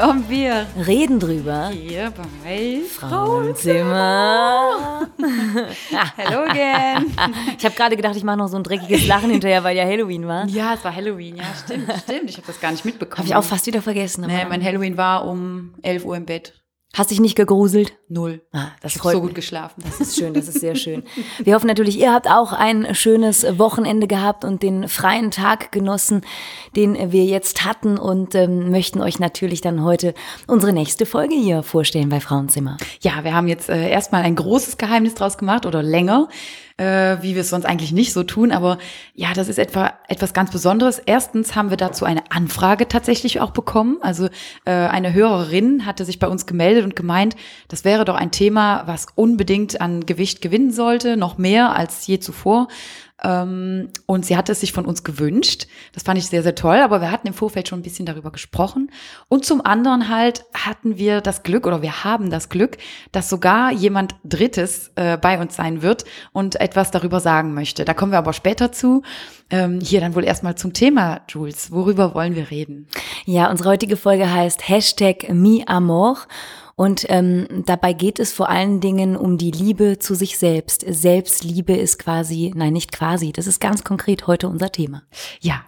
Kommen wir Reden drüber. hier bei Frauenzimmer. Hello again. Ich habe gerade gedacht, ich mache noch so ein dreckiges Lachen hinterher, weil ja Halloween war. ja, es war Halloween. Ja, stimmt, stimmt. Ich habe das gar nicht mitbekommen. Habe ich auch fast wieder vergessen. Nee, mein Halloween war um 11 Uhr im Bett. Hast dich nicht gegruselt? Null. Ah, das Ich freut so mich. gut geschlafen. Das ist schön, das ist sehr schön. Wir hoffen natürlich, ihr habt auch ein schönes Wochenende gehabt und den freien Tag genossen, den wir jetzt hatten und ähm, möchten euch natürlich dann heute unsere nächste Folge hier vorstellen bei Frauenzimmer. Ja, wir haben jetzt äh, erstmal ein großes Geheimnis draus gemacht oder länger, äh, wie wir es sonst eigentlich nicht so tun. Aber ja, das ist etwa etwas ganz Besonderes. Erstens haben wir dazu eine Anfrage tatsächlich auch bekommen. Also äh, eine Hörerin hatte sich bei uns gemeldet und gemeint, das wäre doch ein Thema, was unbedingt an Gewicht gewinnen sollte, noch mehr als je zuvor. Ähm, und sie hatte es sich von uns gewünscht. Das fand ich sehr, sehr toll. Aber wir hatten im Vorfeld schon ein bisschen darüber gesprochen. Und zum anderen halt hatten wir das Glück oder wir haben das Glück, dass sogar jemand Drittes äh, bei uns sein wird und etwas darüber sagen möchte. Da kommen wir aber später zu. Ähm, hier dann wohl erstmal zum Thema, Jules. Worüber wollen wir reden? Ja, unsere heutige Folge heißt Hashtag MiAmor. Und ähm, dabei geht es vor allen Dingen um die Liebe zu sich selbst. Selbstliebe ist quasi, nein, nicht quasi, das ist ganz konkret heute unser Thema. Ja,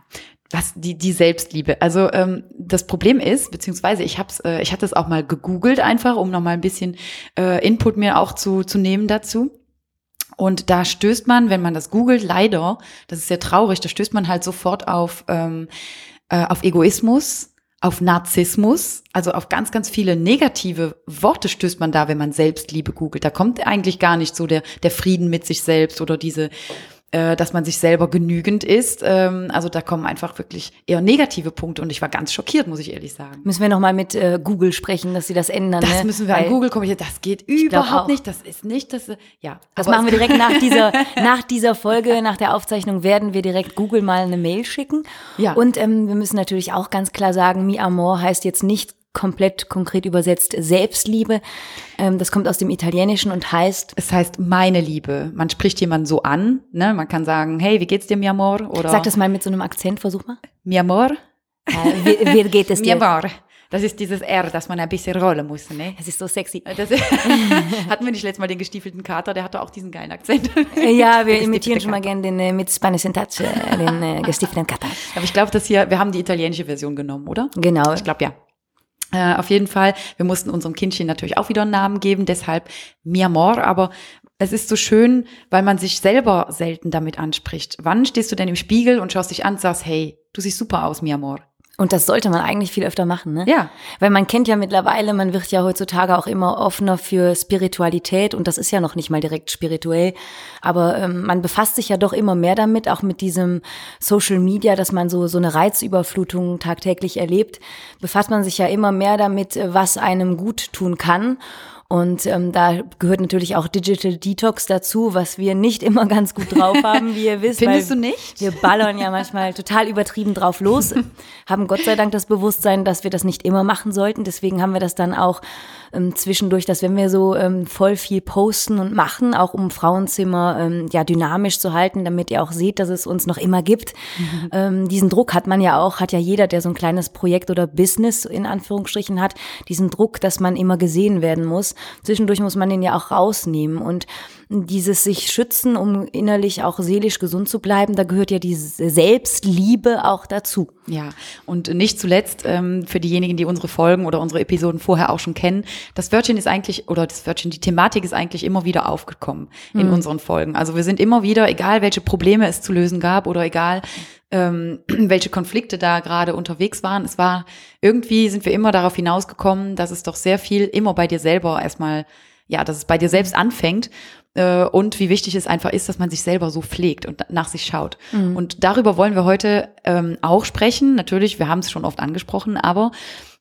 was die die Selbstliebe. Also ähm, das Problem ist, beziehungsweise ich hab's, äh, ich hatte es auch mal gegoogelt einfach, um noch mal ein bisschen äh, Input mir auch zu zu nehmen dazu. Und da stößt man, wenn man das googelt, leider, das ist sehr traurig, da stößt man halt sofort auf ähm, äh, auf Egoismus, auf Narzissmus, also auf ganz, ganz viele negative Worte stößt man da, wenn man Selbstliebe googelt. Da kommt eigentlich gar nicht so der, der Frieden mit sich selbst oder diese, äh, dass man sich selber genügend ist. Ähm, also da kommen einfach wirklich eher negative Punkte und ich war ganz schockiert, muss ich ehrlich sagen. Müssen wir nochmal mit äh, Google sprechen, dass sie das ändern. Das ne? müssen wir Weil an Google kommentieren. Das geht überhaupt nicht. Das ist nicht das. Ja, Das machen wir direkt nach dieser, nach dieser Folge, nach der Aufzeichnung werden wir direkt Google mal eine Mail schicken. Ja. Und ähm, wir müssen natürlich auch ganz klar sagen, Mi Amor heißt jetzt nicht komplett konkret übersetzt Selbstliebe. Ähm, das kommt aus dem Italienischen und heißt, Es heißt meine Liebe. Man spricht jemanden so an. Ne? Man kann sagen, hey, wie geht's dir, mi amor? Oder sag das mal mit so einem Akzent, versuch mal. mi amor. Äh, wie, wie geht es Mi dir? amor. Das ist dieses R, das man ein bisschen rollen muss. Ne? Es ist so sexy. Das hatten wir nicht letztes Mal den gestiefelten Kater, der hatte auch diesen geilen Akzent. Ja, wir imitieren schon mal gerne den äh, mit Spanish in Touch, äh, den äh, gestiefelten Kater. Aber ich glaube, das hier, wir haben die italienische Version genommen, oder? Genau. Ich glaube ja. Äh, auf jeden Fall. Wir mussten unserem Kindchen natürlich auch wieder einen Namen geben, deshalb Mi Amor. Aber es ist so schön, weil man sich selber selten damit anspricht. Wann stehst du denn im Spiegel und schaust dich an und sagst, hey, du siehst super aus, Mi Amor? Und das sollte man eigentlich viel öfter machen, ne? Ja. Weil man kennt ja mittlerweile, man wird ja heutzutage auch immer offener für Spiritualität und das ist ja noch nicht mal direkt spirituell, aber ähm, man befasst sich ja doch immer mehr damit, auch mit diesem Social Media, dass man so so eine Reizüberflutung tagtäglich erlebt, befasst man sich ja immer mehr damit, äh, was einem gut tun kann. Und ähm, da gehört natürlich auch Digital Detox dazu, was wir nicht immer ganz gut drauf haben, wie ihr wisst. Findest du nicht? Wir ballern ja manchmal total übertrieben drauf los, haben Gott sei Dank das Bewusstsein, dass wir das nicht immer machen sollten. Deswegen haben wir das dann auch ähm, zwischendurch, dass wenn wir so ähm, voll viel posten und machen, auch um Frauenzimmer ähm, ja dynamisch zu halten, damit ihr auch seht, dass es uns noch immer gibt. Ähm, diesen Druck hat man ja auch, hat ja jeder, der so ein kleines Projekt oder Business in Anführungsstrichen hat, diesen Druck, dass man immer gesehen werden muss. Zwischendurch muss man den ja auch rausnehmen und dieses sich schützen, um innerlich auch seelisch gesund zu bleiben, da gehört ja diese Selbstliebe auch dazu. Ja, und nicht zuletzt ähm, für diejenigen, die unsere Folgen oder unsere Episoden vorher auch schon kennen, das Wörtchen ist eigentlich, oder das Wörtchen, die Thematik ist eigentlich immer wieder aufgekommen in unseren Folgen. Also wir sind immer wieder, egal welche Probleme es zu lösen gab oder egal ähm, welche Konflikte da gerade unterwegs waren, es war, irgendwie sind wir immer darauf hinausgekommen, dass es doch sehr viel immer bei dir selber erstmal, ja, dass es bei dir selbst anfängt äh, und wie wichtig es einfach ist, dass man sich selber so pflegt und nach sich schaut. Und darüber wollen wir heute ähm, auch sprechen. Natürlich, wir haben es schon oft angesprochen, aber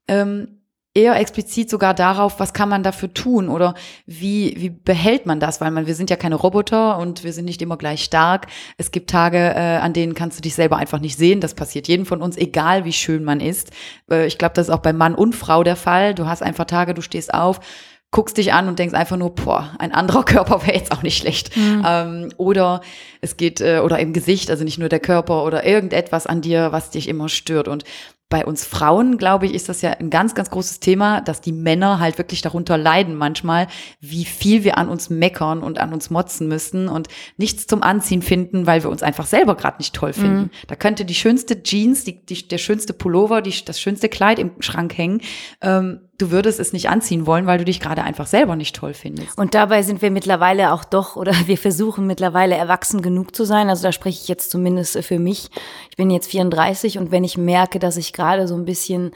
ähm, eher explizit sogar darauf, was kann man dafür tun oder wie, wie behält man das, weil man, wir sind ja keine Roboter und wir sind nicht immer gleich stark. Es gibt Tage, äh, an denen kannst du dich selber einfach nicht sehen. Das passiert jedem von uns, egal wie schön man ist. Äh, ich glaube, das ist auch bei Mann und Frau der Fall. Du hast einfach Tage, du stehst auf, guckst dich an und denkst einfach nur, boah, ein anderer Körper wäre jetzt auch nicht schlecht. Mhm. Ähm, oder es geht, äh, oder im Gesicht, also nicht nur der Körper oder irgendetwas an dir, was dich immer stört. Und bei uns Frauen, glaube ich, ist das ja ein ganz, ganz großes Thema, dass die Männer halt wirklich darunter leiden manchmal, wie viel wir an uns meckern und an uns motzen müssen und nichts zum Anziehen finden, weil wir uns einfach selber gerade nicht toll finden. Mhm. Da könnte die schönste Jeans, die, die, der schönste Pullover, die, das schönste Kleid im Schrank hängen. Ähm, du würdest es nicht anziehen wollen, weil du dich gerade einfach selber nicht toll findest. Und dabei sind wir mittlerweile auch doch, oder wir versuchen mittlerweile erwachsen genug zu sein. Also da spreche ich jetzt zumindest für mich. Ich bin jetzt 34 und wenn ich merke, dass ich gerade so ein bisschen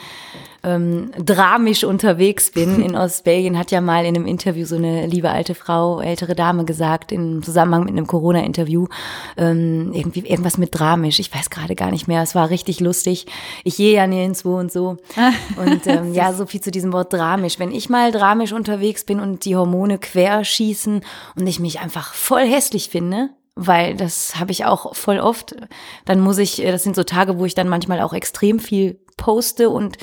ähm, dramisch unterwegs bin in Ostbelgien, hat ja mal in einem Interview so eine liebe alte Frau, ältere Dame gesagt, im Zusammenhang mit einem Corona-Interview, ähm, irgendwie irgendwas mit dramisch. Ich weiß gerade gar nicht mehr. Es war richtig lustig. Ich gehe ja nirgendwo und so. Und ähm, ja, so viel zu diesem Wort dramisch. Wenn ich mal dramisch unterwegs bin und die Hormone querschießen und ich mich einfach voll hässlich finde, weil das habe ich auch voll oft, dann muss ich, das sind so Tage, wo ich dann manchmal auch extrem viel poste und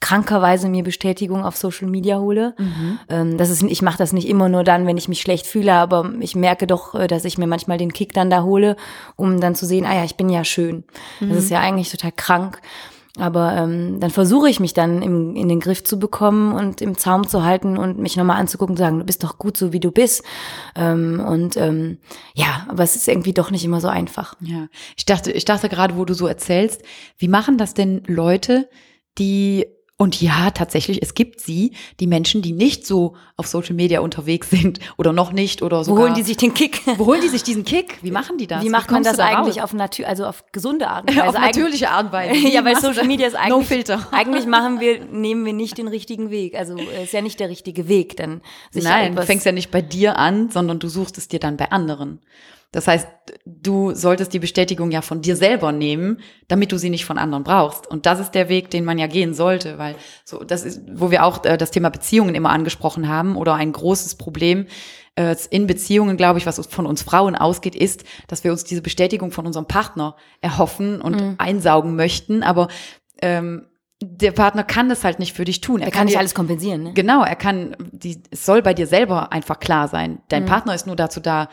krankerweise mir Bestätigung auf Social Media hole. Mhm. Ähm, das ist, ich mache das nicht immer nur dann, wenn ich mich schlecht fühle, aber ich merke doch, äh, dass ich mir manchmal den Kick dann da hole, um dann zu sehen, ah ja, ich bin ja schön. Mhm. Das ist ja eigentlich total krank. Aber ähm, dann versuche ich mich dann im, in den Griff zu bekommen und im Zaum zu halten und mich nochmal anzugucken und sagen, du bist doch gut so, wie du bist. Ähm, und ähm, ja, aber es ist irgendwie doch nicht immer so einfach. Ja, ich dachte, ich dachte gerade, wo du so erzählst, wie machen das denn Leute, die und ja, tatsächlich, es gibt sie, die Menschen, die nicht so auf Social Media unterwegs sind oder noch nicht oder so. Wo holen die sich den Kick? Wo holen die sich diesen Kick? Wie machen die das? Wie macht Wie man das da eigentlich raus? auf Natür also auf gesunde Art und Weise? auf natürliche Art und Weise. ja, weil Social Media ist eigentlich no filter. eigentlich machen wir nehmen wir nicht den richtigen Weg. Also ist ja nicht der richtige Weg, dann sich Nein, du fängst ja nicht bei dir an, sondern du suchst es dir dann bei anderen. Das heißt, du solltest die Bestätigung ja von dir selber nehmen, damit du sie nicht von anderen brauchst. Und das ist der Weg, den man ja gehen sollte, weil so das ist, wo wir auch äh, das Thema Beziehungen immer angesprochen haben oder ein großes Problem äh, in Beziehungen, glaube ich, was von uns Frauen ausgeht, ist, dass wir uns diese Bestätigung von unserem Partner erhoffen und mhm. einsaugen möchten, aber ähm, der Partner kann das halt nicht für dich tun. Er, er kann, nicht alles kompensieren. Ne? Genau, er kann, die, es soll bei dir selber einfach klar sein. Dein mhm. Partner ist nur dazu da,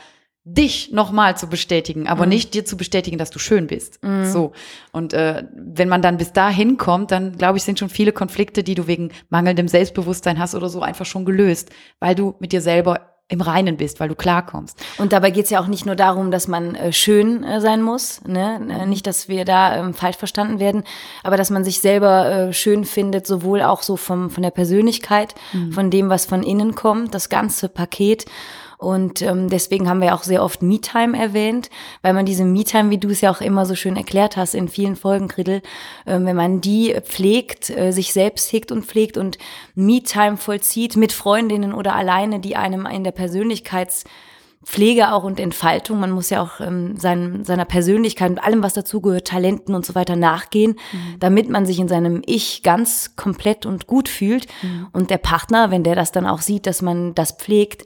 dich nochmal zu bestätigen, aber mhm. nicht dir zu bestätigen, dass du schön bist. Mhm. So. Und äh, wenn man dann bis dahin kommt, dann glaube ich, sind schon viele Konflikte, die du wegen mangelndem Selbstbewusstsein hast oder so, einfach schon gelöst, weil du mit dir selber im Reinen bist, weil du klarkommst. Und dabei geht's ja auch nicht nur darum, dass man äh, schön äh, sein muss, ne? Äh, nicht, dass wir da ähm, falsch verstanden werden, aber dass man sich selber äh, schön findet, sowohl auch so vom, von der Persönlichkeit, mhm. von dem, was von innen kommt, das ganze Paket. Und ähm, deswegen haben wir auch sehr oft Me-Time erwähnt, weil man diese Me-Time, wie du es ja auch immer so schön erklärt hast in vielen Folgen, Kriddel, äh, wenn man die pflegt, äh, sich selbst hegt und pflegt und Me-Time vollzieht mit Freundinnen oder alleine, die einem in der Persönlichkeits Pflege auch und Entfaltung. Man muss ja auch ähm, sein, seiner Persönlichkeit und allem, was dazugehört, Talenten und so weiter nachgehen, mhm. damit man sich in seinem Ich ganz komplett und gut fühlt. Mhm. Und der Partner, wenn der das dann auch sieht, dass man das pflegt,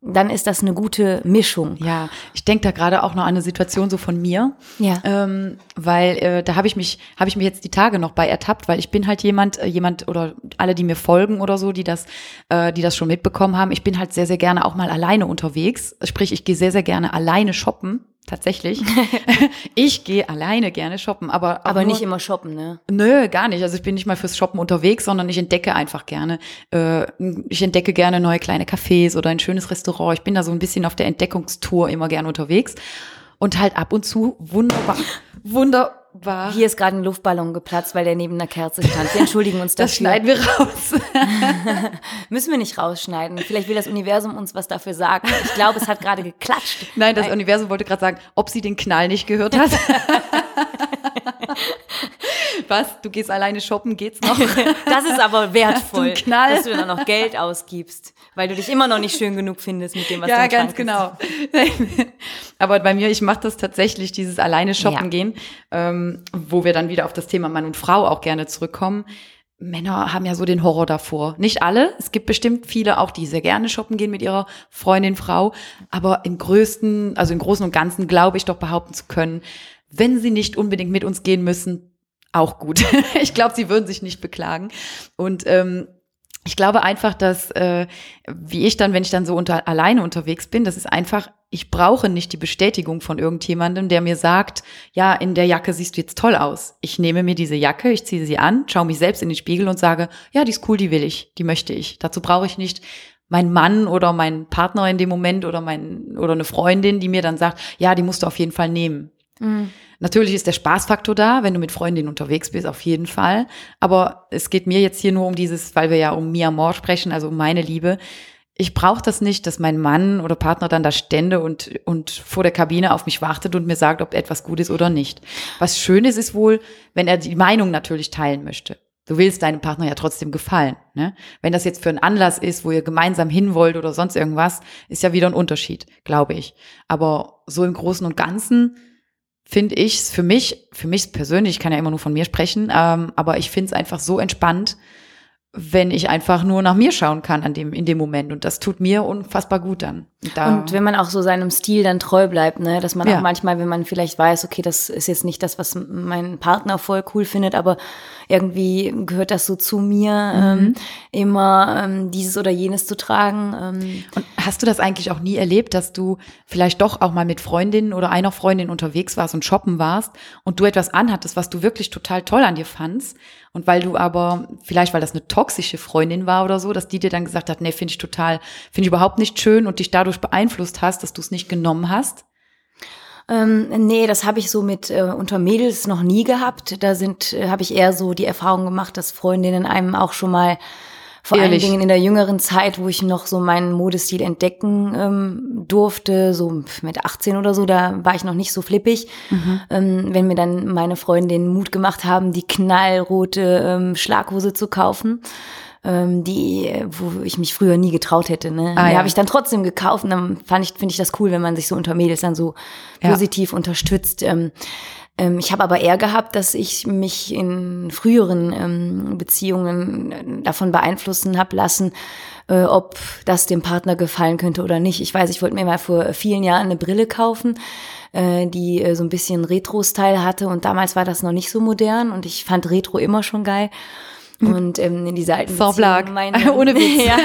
dann ist das eine gute Mischung. Ja, ich denke da gerade auch noch an eine Situation so von mir. Ja. Ähm, weil äh, da habe ich mich, habe ich mich jetzt die Tage noch bei ertappt, weil ich bin halt jemand, äh, jemand oder alle, die mir folgen oder so, die das, äh, die das schon mitbekommen haben, ich bin halt sehr, sehr gerne auch mal alleine unterwegs. Sprich, ich gehe sehr, sehr gerne alleine shoppen tatsächlich. ich gehe alleine gerne shoppen, aber aber nur, nicht immer shoppen, ne? Nö, gar nicht. Also ich bin nicht mal fürs Shoppen unterwegs, sondern ich entdecke einfach gerne. Äh, ich entdecke gerne neue kleine Cafés oder ein schönes Restaurant. Ich bin da so ein bisschen auf der Entdeckungstour immer gerne unterwegs und halt ab und zu wunderbar, wunderbar. Hier ist gerade ein Luftballon geplatzt, weil der neben einer Kerze stand. Wir entschuldigen uns dafür. Das schneiden wir raus. Müssen wir nicht rausschneiden. Vielleicht will das Universum uns was dafür sagen. Ich glaube, es hat gerade geklatscht. Nein, das. Universum wollte gerade sagen, ob sie den Knall nicht gehört hat. Was? Du gehst alleine shoppen, geht's noch? Das ist aber wertvoll, du dass du dann noch Geld ausgibst, weil du dich immer noch nicht schön genug findest mit dem, was ja, du Ja, ganz genau. aber bei mir, ich mache das tatsächlich, dieses alleine shoppen ja. gehen, ähm, wo wir dann wieder auf das Thema Mann und Frau auch gerne zurückkommen. Männer haben ja so den Horror davor. Nicht alle. Es gibt bestimmt viele auch, die sehr gerne shoppen gehen mit ihrer Freundin, Frau. Aber im größten, also im Großen und Ganzen glaube ich doch behaupten zu können, wenn sie nicht unbedingt mit uns gehen müssen, auch gut. ich glaube, sie würden sich nicht beklagen. Und ähm, ich glaube einfach, dass, äh, wie ich dann, wenn ich dann so unter, alleine unterwegs bin, das ist einfach, ich brauche nicht die Bestätigung von irgendjemandem, der mir sagt, ja, in der Jacke siehst du jetzt toll aus. Ich nehme mir diese Jacke, ich ziehe sie an, schaue mich selbst in den Spiegel und sage, ja, die ist cool, die will ich, die möchte ich. Dazu brauche ich nicht meinen Mann oder meinen Partner in dem Moment oder mein, oder eine Freundin, die mir dann sagt, ja, die musst du auf jeden Fall nehmen. Mhm. Natürlich ist der Spaßfaktor da, wenn du mit Freundinnen unterwegs bist, auf jeden Fall. Aber es geht mir jetzt hier nur um dieses, weil wir ja um Mia Moore sprechen, also um meine Liebe. Ich brauche das nicht, dass mein Mann oder Partner dann da stände und, und vor der Kabine auf mich wartet und mir sagt, ob etwas gut ist oder nicht. Was schön ist, ist wohl, wenn er die Meinung natürlich teilen möchte. Du willst deinem Partner ja trotzdem gefallen. Ne? Wenn das jetzt für einen Anlass ist, wo ihr gemeinsam hin wollt oder sonst irgendwas, ist ja wieder ein Unterschied, glaube ich. Aber so im Großen und Ganzen finde ich es für mich, für mich persönlich, ich kann ja immer nur von mir sprechen, ähm, aber ich finde es einfach so entspannt, wenn ich einfach nur nach mir schauen kann an dem, in dem Moment. Und das tut mir unfassbar gut dann. Da und wenn man auch so seinem Stil dann treu bleibt, ne, dass man ja. auch manchmal, wenn man vielleicht weiß, okay, das ist jetzt nicht das, was mein Partner voll cool findet, aber irgendwie gehört das so zu mir, mhm. ähm, immer ähm, dieses oder jenes zu tragen. Ähm. Und hast du das eigentlich auch nie erlebt, dass du vielleicht doch auch mal mit Freundinnen oder einer Freundin unterwegs warst und shoppen warst und du etwas anhattest, was du wirklich total toll an dir fandst? Und weil du aber, vielleicht weil das eine toxische Freundin war oder so, dass die dir dann gesagt hat, nee, finde ich total, finde ich überhaupt nicht schön und dich dadurch beeinflusst hast, dass du es nicht genommen hast? Ähm, nee, das habe ich so mit äh, unter Mädels noch nie gehabt. Da sind, äh, habe ich eher so die Erfahrung gemacht, dass Freundinnen einem auch schon mal vor Ehrlich? allen Dingen in der jüngeren Zeit, wo ich noch so meinen Modestil entdecken ähm, durfte, so mit 18 oder so, da war ich noch nicht so flippig. Mhm. Ähm, wenn mir dann meine Freundinnen Mut gemacht haben, die knallrote ähm, Schlaghose zu kaufen ähm, die, wo ich mich früher nie getraut hätte. Ne? Ah, die ja. habe ich dann trotzdem gekauft und dann fand ich, finde ich das cool, wenn man sich so unter Mädels dann so ja. positiv unterstützt. Ähm, ähm, ich habe aber eher gehabt, dass ich mich in früheren ähm, Beziehungen davon beeinflussen habe lassen, äh, ob das dem Partner gefallen könnte oder nicht. Ich weiß, ich wollte mir mal vor vielen Jahren eine Brille kaufen, äh, die äh, so ein bisschen Retro-Style hatte und damals war das noch nicht so modern und ich fand Retro immer schon geil. Und ähm, in dieser alten Beziehung, mein, Ohne Witz. ja,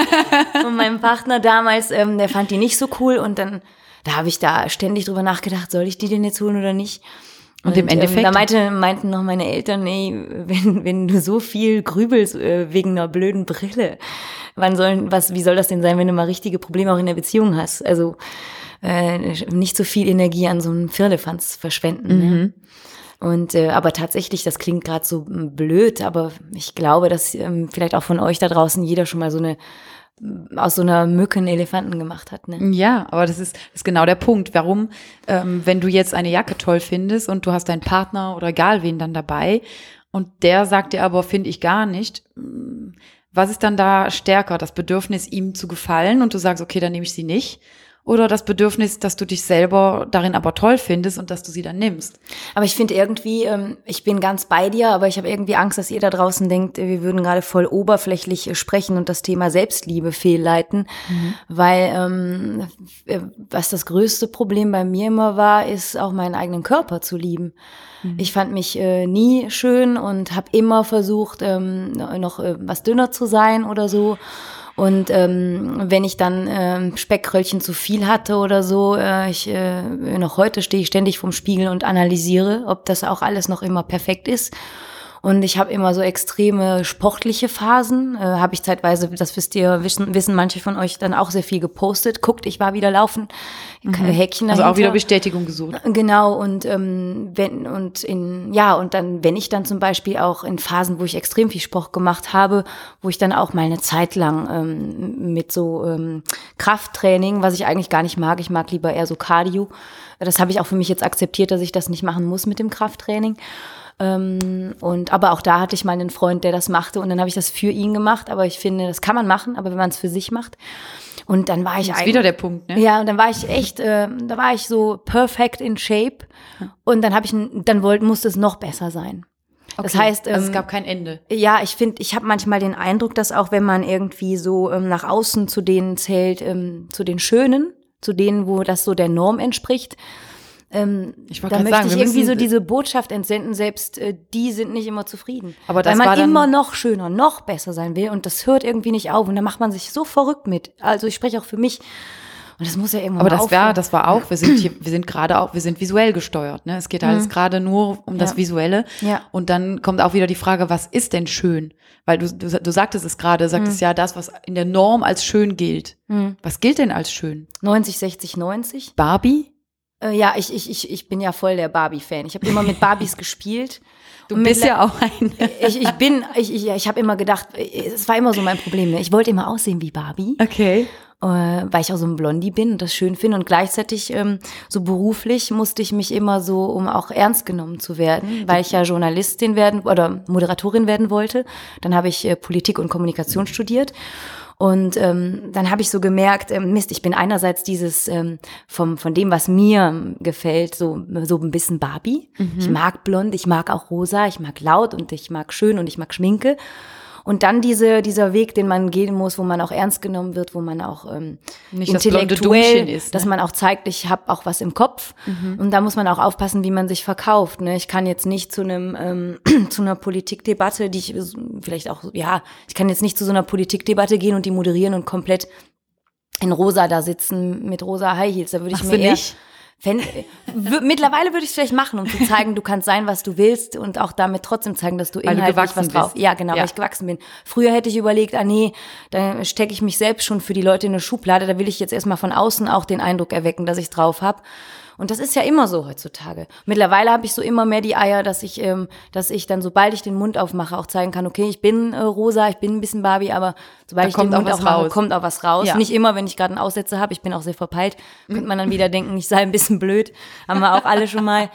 und mein Partner damals, ähm, der fand die nicht so cool und dann, da habe ich da ständig drüber nachgedacht, soll ich die denn jetzt holen oder nicht? Und, und im Endeffekt? Ähm, da meinte, meinten noch meine Eltern, ey, wenn, wenn du so viel grübelst äh, wegen einer blöden Brille, wann sollen, was, wie soll das denn sein, wenn du mal richtige Probleme auch in der Beziehung hast? Also äh, nicht so viel Energie an so einem Firlefanz verschwenden. Ne? Mhm. Ne? Und äh, aber tatsächlich, das klingt gerade so hm, blöd, aber ich glaube, dass ähm, vielleicht auch von euch da draußen jeder schon mal so eine aus so einer Mücke einen Elefanten gemacht hat. Ne? Ja, aber das ist, das ist genau der Punkt. Warum, ähm, wenn du jetzt eine Jacke toll findest und du hast deinen Partner oder egal wen dann dabei und der sagt dir aber, finde ich gar nicht, hm, was ist dann da stärker? Das Bedürfnis, ihm zu gefallen und du sagst, okay, dann nehme ich sie nicht oder das Bedürfnis, dass du dich selber darin aber toll findest und dass du sie dann nimmst. Aber ich finde irgendwie, ähm, ich bin ganz bei dir, aber ich habe irgendwie Angst, dass ihr da draußen denkt, wir würden gerade voll oberflächlich äh, sprechen und das Thema Selbstliebe fehlleiten, mhm. weil ähm, äh, was das größte Problem bei mir immer war, ist auch meinen eigenen Körper zu lieben. Mhm. Ich fand mich äh, nie schön und habe immer versucht, ähm, noch äh, was dünner zu sein oder so. Und ähm, wenn ich dann ähm, Speckröllchen zu viel hatte oder so, äh, ich äh, noch heute stehe ich ständig vorm Spiegel und analysiere, ob das auch alles noch immer perfekt ist. Und ich habe immer so extreme sportliche Phasen. Äh, habe ich zeitweise, das wisst ihr, wissen, wissen manche von euch dann auch sehr viel gepostet. Guckt, ich war wieder laufen. Mhm. Häkchen dahinter. Also auch wieder Bestätigung gesucht. Genau, und ähm, wenn, und in, ja, und dann, wenn ich dann zum Beispiel auch in Phasen, wo ich extrem viel Sport gemacht habe, wo ich dann auch mal eine Zeit lang ähm, mit so ähm, Krafttraining, was ich eigentlich gar nicht mag, ich mag lieber eher so Cardio. Das habe ich auch für mich jetzt akzeptiert, dass ich das nicht machen muss mit dem Krafttraining. Ähm, und aber auch da hatte ich mal einen Freund, der das machte und dann habe ich das für ihn gemacht. Aber ich finde, das kann man machen, aber wenn man es für sich macht. Und dann war ich das ist wieder der Punkt, ne? Ja, und dann war ich echt, äh, da war ich so perfect in shape. Und dann habe ich, dann wollte, musste es noch besser sein. Okay. Das heißt, ähm, also es ähm, gab kein Ende. Ja, ich finde, ich habe manchmal den Eindruck, dass auch wenn man irgendwie so ähm, nach außen zu denen zählt, ähm, zu den Schönen, zu denen, wo das so der Norm entspricht, ähm, Ich da möchte sagen, ich irgendwie so diese Botschaft entsenden, selbst äh, die sind nicht immer zufrieden. Aber das Weil man immer noch schöner, noch besser sein will und das hört irgendwie nicht auf und da macht man sich so verrückt mit. Also ich spreche auch für mich und das muss ja irgendwann Aber das war, das war auch, wir sind hier, wir sind gerade auch, wir sind visuell gesteuert. Ne? Es geht alles gerade nur um das Ja. Visuelle. Ja. Und dann kommt auch wieder die Frage, was ist denn schön? Weil du, du, du sagtest es gerade, sagtest ja das, was in der Norm als schön gilt. Was gilt denn als schön? 90, 60, 90. Barbie? Äh, ja, ich, ich, ich, ich bin ja voll der Barbie-Fan. Ich habe immer mit Barbies gespielt. Du Und bist ja auch ein. Ich, ich bin, ich, ich, ich habe immer gedacht, äh, es war immer so mein Problem. Ne? Ich wollte immer aussehen wie Barbie. Okay. äh, weil ich auch so ein Blondie bin und das schön finde. Und gleichzeitig ähm, so beruflich musste ich mich immer so, um auch ernst genommen zu werden, weil ich ja Journalistin werden oder Moderatorin werden wollte. Dann habe ich äh, Politik und Kommunikation studiert. Und ähm, dann habe ich so gemerkt, ähm, Mist, ich bin einerseits dieses ähm, vom von dem, was mir gefällt, so so ein bisschen Barbie. Ich mag blond, ich mag auch rosa, ich mag laut und ich mag schön und ich mag Schminke. Und dann diese, dieser Weg, den man gehen muss, wo man auch ernst genommen wird, wo man auch ähm, Nicht das intellektuell, Dummchen ist, ne? dass man auch zeigt, ich habe auch was im Kopf. Mhm. Und da muss man auch aufpassen, wie man sich verkauft. Ne? Ich kann jetzt nicht zu einem ähm, zu einer Politikdebatte, die ich vielleicht auch, ja, ich kann jetzt nicht zu so einer Politikdebatte gehen und die moderieren und komplett in rosa da sitzen mit rosa High Heels. Da würde ich Machst mir eher nicht? Fänd, w- mittlerweile würde ich es vielleicht machen, um zu zeigen, du kannst sein, was du willst und auch damit trotzdem zeigen, dass du Weil du inhaltlich was drauf. bist. Ja, genau, Ja. weil ich gewachsen bin. Früher hätte ich überlegt, ah nee, da stecke ich mich selbst schon für die Leute in eine Schublade. Da will ich jetzt erstmal von außen auch den Eindruck erwecken, dass ich drauf habe. Und das ist ja immer so heutzutage. Mittlerweile habe ich so immer mehr die Eier, dass ich, ähm, dass ich dann, sobald ich den Mund aufmache, auch zeigen kann, okay, ich bin äh, rosa, ich bin ein bisschen Barbie, aber sobald Da ich den Mund aufmache, kommt auch was raus. Ja. Nicht immer, wenn ich gerade einen Aussetzer habe. Ich bin auch sehr verpeilt. Könnte man dann wieder denken, ich sei ein bisschen blöd. Haben wir auch alle schon mal.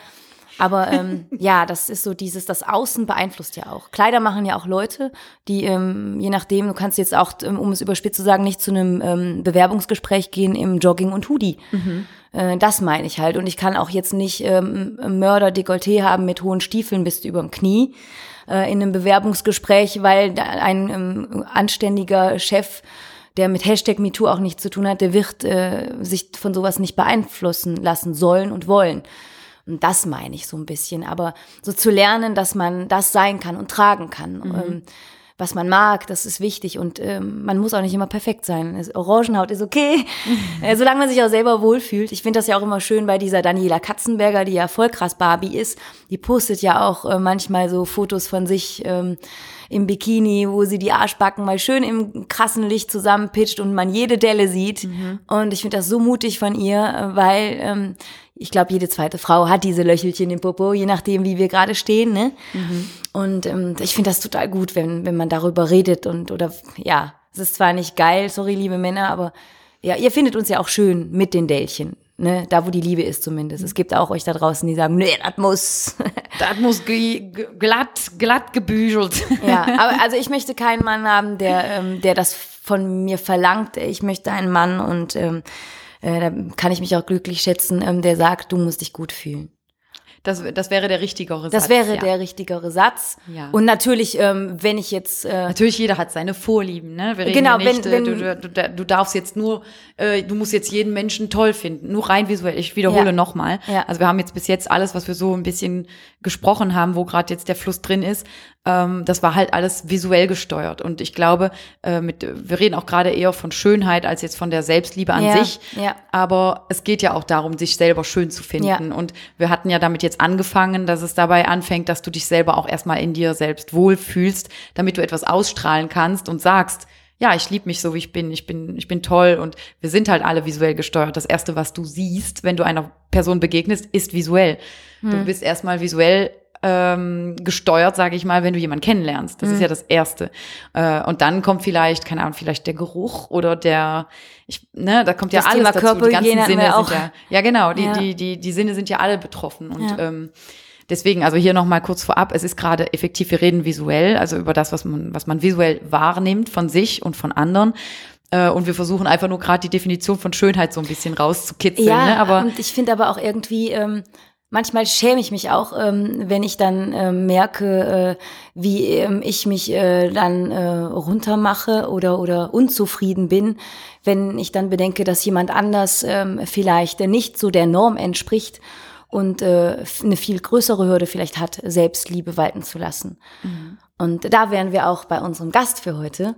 Aber ähm, ja, das ist so dieses, das Außen beeinflusst ja auch. Kleider machen ja auch Leute, die ähm, je nachdem, du kannst jetzt auch, ähm, um es überspitzt zu sagen, nicht zu einem ähm, Bewerbungsgespräch gehen im Jogging und Hoodie. Äh, das meine ich halt. Und ich kann auch jetzt nicht ähm, Mörder-Dekolleté haben mit hohen Stiefeln bis über dem Knie äh, in einem Bewerbungsgespräch, weil ein ähm, anständiger Chef der mit Hashtag MeToo auch nichts zu tun hat, der wird äh, sich von sowas nicht beeinflussen lassen sollen und wollen. Und das meine ich so ein bisschen. Aber so zu lernen, dass man das sein kann und tragen kann, ähm, was man mag, das ist wichtig. Und ähm, man muss auch nicht immer perfekt sein. Orangenhaut ist okay, äh, solange man sich auch selber wohlfühlt. Ich finde das ja auch immer schön bei dieser Daniela Katzenberger, die ja voll krass Barbie ist. Die postet ja auch äh, manchmal so Fotos von sich ähm, im Bikini, wo sie die Arschbacken mal schön im krassen Licht zusammenpitcht und man jede Delle sieht. Und ich finde das so mutig von ihr, äh, weil ähm, ich glaube, jede zweite Frau hat diese Löchelchen im Popo, je nachdem, wie wir gerade stehen. Ne? Und ähm, ich finde das total gut, wenn, wenn man darüber redet und oder ja, es ist zwar nicht geil, sorry, liebe Männer, aber ja, ihr findet uns ja auch schön mit den Dellchen. Ne, da wo die Liebe ist zumindest. Es gibt auch euch da draußen, die sagen, nee, das muss. Das muss glatt, glatt gebügelt. Ja, aber also ich möchte keinen Mann haben, der, ähm, der das von mir verlangt. Ich möchte einen Mann und ähm, äh, da kann ich mich auch glücklich schätzen, ähm, der sagt, du musst dich gut fühlen. Das, das wäre der richtigere Satz. Das wäre ja. der richtigere Satz. Ja. Und natürlich, ähm, wenn ich jetzt äh, Natürlich, jeder hat seine Vorlieben, ne? Wir Genau, nicht, wenn- äh, wenn- du, du, du darfst jetzt nur, äh, du musst jetzt jeden Menschen toll finden, nur rein visuell. Ich wiederhole Ja. nochmal. Ja. Also wir haben jetzt bis jetzt alles, was wir so ein bisschen gesprochen haben, wo gerade jetzt der Fluss drin ist, ähm, das war halt alles visuell gesteuert. Und ich glaube, äh, mit, wir reden auch gerade eher von Schönheit als jetzt von der Selbstliebe an Ja, sich. ja. Aber es geht ja auch darum, sich selber schön zu finden. Ja. Und wir hatten ja damit jetzt angefangen, dass es dabei anfängt, dass du dich selber auch erstmal in dir selbst wohlfühlst, damit du etwas ausstrahlen kannst und sagst, ja, ich liebe mich so, wie ich bin, ich bin, ich bin toll und wir sind halt alle visuell gesteuert. Das erste, was du siehst, wenn du einer Person begegnest, ist visuell. Du bist erstmal visuell ähm, gesteuert, sage ich mal, wenn du jemanden kennenlernst. Das ist ja das Erste. Äh, und dann kommt vielleicht, keine Ahnung, vielleicht der Geruch oder der, ich, ne, da kommt ja Das alles Thema dazu. Die ganzen Sinne auch. sind ja, ja genau, die, Ja. die, die, die Sinne sind ja alle betroffen und Ja. ähm, Deswegen, also hier nochmal kurz vorab, es ist gerade effektiv, wir reden visuell, also über das, was man, was man visuell wahrnimmt von sich und von anderen. Äh, Und wir versuchen einfach nur gerade die Definition von Schönheit so ein bisschen rauszukitzeln. Ja, ne? aber und ich finde aber auch irgendwie, ähm, manchmal schäme ich mich auch, ähm, wenn ich dann ähm, merke, äh, wie ähm, ich mich äh, dann äh, runtermache oder, oder unzufrieden bin, wenn ich dann bedenke, dass jemand anders ähm, vielleicht äh, nicht so der Norm entspricht und äh, eine viel größere Hürde vielleicht hat, Selbstliebe walten zu lassen. Mhm. Und da wären wir auch bei unserem Gast für heute,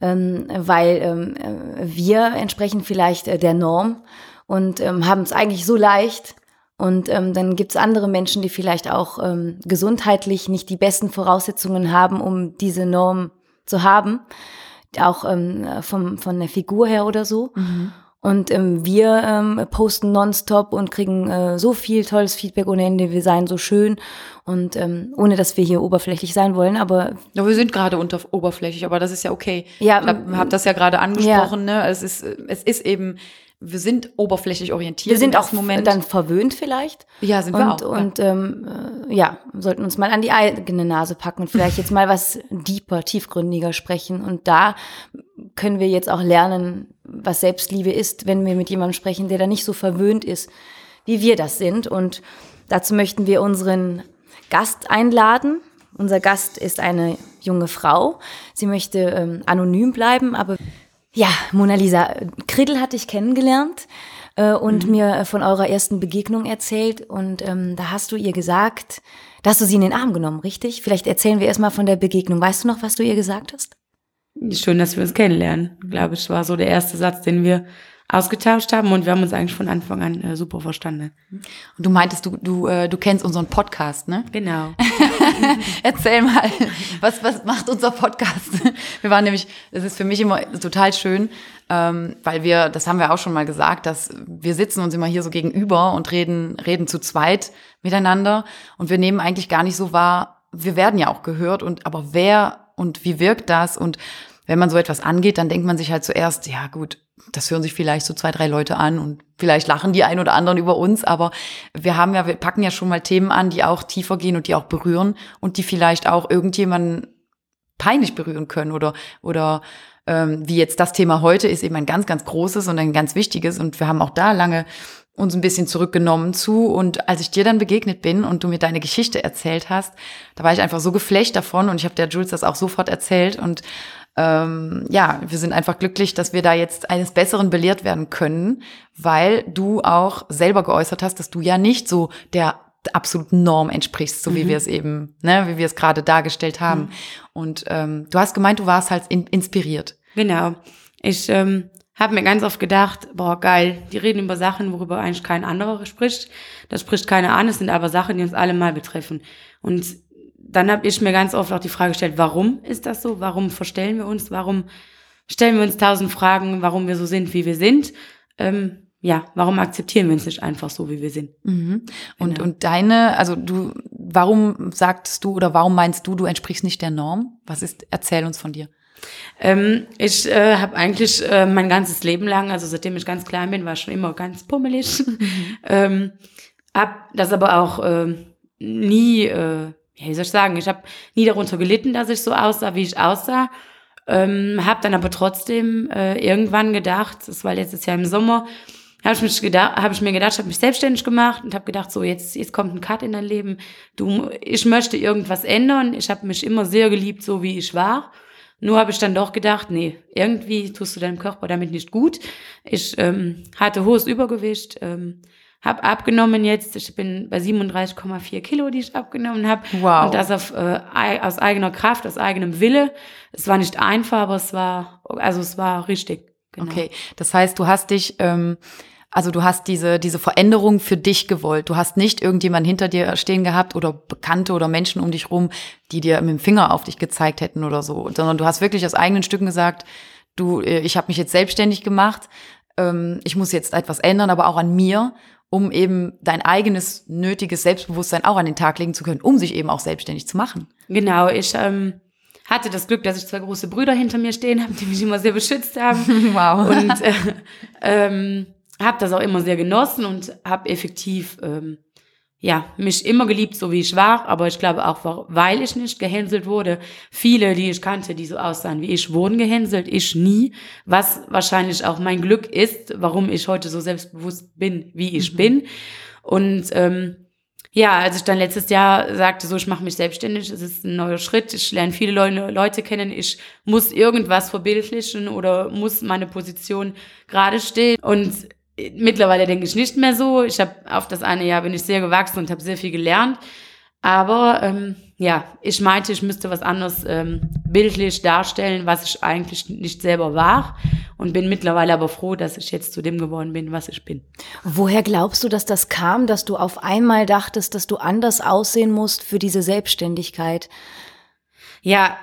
ähm, weil ähm, äh, wir entsprechen vielleicht äh, der Norm und ähm, haben es eigentlich so leicht. Und ähm, dann gibt es andere Menschen, die vielleicht auch ähm, gesundheitlich nicht die besten Voraussetzungen haben, um diese Norm zu haben, auch ähm, vom, von der Figur her oder so. Mhm. Und ähm, wir ähm, posten nonstop und kriegen äh, so viel tolles Feedback ohne Ende. Wir seien so schön und ähm, ohne, dass wir hier oberflächlich sein wollen. Aber ja, wir sind gerade unter oberflächlich, aber das ist ja okay. Ja, ich habe hab das ja gerade angesprochen. Ja. Ne, es ist es ist eben wir sind oberflächlich orientiert. Wir sind auch Moment. dann verwöhnt vielleicht. Ja, sind wir und, auch. Und ja. Ähm, äh, ja, sollten uns mal an die eigene Nase packen und vielleicht jetzt mal was deeper, tiefgründiger sprechen. Und da können wir jetzt auch lernen, was Selbstliebe ist, wenn wir mit jemandem sprechen, der da nicht so verwöhnt ist, wie wir das sind. Und dazu möchten wir unseren Gast einladen. Unser Gast ist eine junge Frau. Sie möchte ähm, anonym bleiben, aber ja, Mona Lisa, Kriddel hatte ich kennengelernt äh, und mhm. mir von eurer ersten Begegnung erzählt. Und ähm, da hast du ihr gesagt, da hast du sie in den Arm genommen, richtig? Vielleicht erzählen wir erstmal von der Begegnung. Weißt du noch, was du ihr gesagt hast? Schön, dass wir uns kennenlernen, glaube ich, war so der erste Satz, den wir ausgetauscht haben und wir haben uns eigentlich von Anfang an äh, super verstanden. Und du meintest, du, du, äh, du kennst unseren Podcast, ne? Genau. Erzähl mal, was, was macht unser Podcast? Wir waren nämlich, das ist für mich immer total schön, ähm, weil wir, das haben wir auch schon mal gesagt, dass wir sitzen uns immer hier so gegenüber und reden, reden zu zweit miteinander und wir nehmen eigentlich gar nicht so wahr, wir werden ja auch gehört und aber wer und wie wirkt das? Und wenn man so etwas angeht, dann denkt man sich halt zuerst, ja gut, das hören sich vielleicht so zwei, drei Leute an und vielleicht lachen die ein oder anderen über uns, aber wir haben ja, wir packen ja schon mal Themen an, die auch tiefer gehen und die auch berühren und die vielleicht auch irgendjemanden peinlich berühren können oder, oder ähm, wie jetzt das Thema heute ist eben ein ganz, ganz großes und ein ganz wichtiges und wir haben auch da lange uns ein bisschen zurückgenommen zu. Und als ich dir dann begegnet bin und du mir deine Geschichte erzählt hast, da war ich einfach so geflecht davon und ich habe der Jules das auch sofort erzählt und ähm, ja, wir sind einfach glücklich, dass wir da jetzt eines Besseren belehrt werden können, weil du auch selber geäußert hast, dass du ja nicht so der absoluten Norm entsprichst, so wie mhm. wir es eben, ne, wie wir es gerade dargestellt haben. Mhm. Und ähm, du hast gemeint, du warst halt in, inspiriert. Genau. Ich ähm, habe mir ganz oft gedacht, boah, geil, die reden über Sachen, worüber eigentlich kein anderer spricht. Das spricht keiner an, es sind aber Sachen, die uns alle mal betreffen. Und dann habe ich mir ganz oft auch die Frage gestellt, warum ist das so? Warum verstellen wir uns? Warum stellen wir uns tausend Fragen, warum wir so sind, wie wir sind? Ähm, ja, warum akzeptieren wir uns nicht einfach so, wie wir sind? Mhm. Und, genau. und deine, also du, warum sagst du oder warum meinst du, du entsprichst nicht der Norm? Was ist, erzähl uns von dir. Ähm, ich äh, habe eigentlich äh, mein ganzes Leben lang, also seitdem ich ganz klein bin, war ich schon immer ganz pummelig. Ähm, hab das aber auch äh, nie, äh, wie soll ich sagen, ich habe nie darunter gelitten, dass ich so aussah, wie ich aussah. Ähm, habe dann aber trotzdem äh, irgendwann gedacht, das war letztes Jahr im Sommer, habe ich mich gedacht, habe ich mir gedacht, ich habe mich selbstständig gemacht und habe gedacht, so jetzt jetzt kommt ein Cut in dein Leben. Du, ich möchte irgendwas ändern. Ich habe mich immer sehr geliebt, so wie ich war nur habe ich dann doch gedacht, nee, irgendwie tust du deinem Körper damit nicht gut. Ich ähm, hatte hohes Übergewicht, ähm, habe abgenommen jetzt. Ich bin bei 37,4 Kilo, die ich abgenommen habe. Wow. Und das auf, äh, aus eigener Kraft, aus eigenem Wille. Es war nicht einfach, aber es war, also es war richtig. Genau. Okay, das heißt, du hast dich ähm, also du hast diese, diese Veränderung für dich gewollt. Du hast nicht irgendjemand hinter dir stehen gehabt oder Bekannte oder Menschen um dich rum, die dir mit dem Finger auf dich gezeigt hätten oder so, sondern du hast wirklich aus eigenen Stücken gesagt, du, äh, ich habe mich jetzt selbstständig gemacht, ähm, ich muss jetzt etwas ändern, aber auch an mir, um eben dein eigenes nötiges Selbstbewusstsein auch an den Tag legen zu können, um sich eben auch selbstständig zu machen. Genau, ich ähm, hatte das Glück, dass ich zwei große Brüder hinter mir stehen habe, die mich immer sehr beschützt haben. wow. Und äh, ähm, habe das auch immer sehr genossen und habe effektiv ähm, ja mich immer geliebt, so wie ich war. Aber ich glaube auch, weil ich nicht gehänselt wurde. Viele, die ich kannte, die so aussahen wie ich, wurden gehänselt. Ich nie. Was wahrscheinlich auch mein Glück ist, warum ich heute so selbstbewusst bin, wie ich mhm. bin. Und ähm, ja, als ich dann letztes Jahr sagte, so ich mache mich selbstständig, es ist ein neuer Schritt, ich lerne viele Leute, Leute kennen, ich muss irgendwas verbildlichen oder muss meine Position gerade stehen. Und mittlerweile denke ich nicht mehr so. Ich habe auf das eine Jahr bin ich sehr gewachsen und habe sehr viel gelernt. Aber ähm, ja, ich meinte, ich müsste was anderes ähm, bildlich darstellen, was ich eigentlich nicht selber war. Und bin mittlerweile aber froh, dass ich jetzt zu dem geworden bin, was ich bin. Woher glaubst du, dass das kam, dass du auf einmal dachtest, dass du anders aussehen musst für diese Selbstständigkeit? Ja,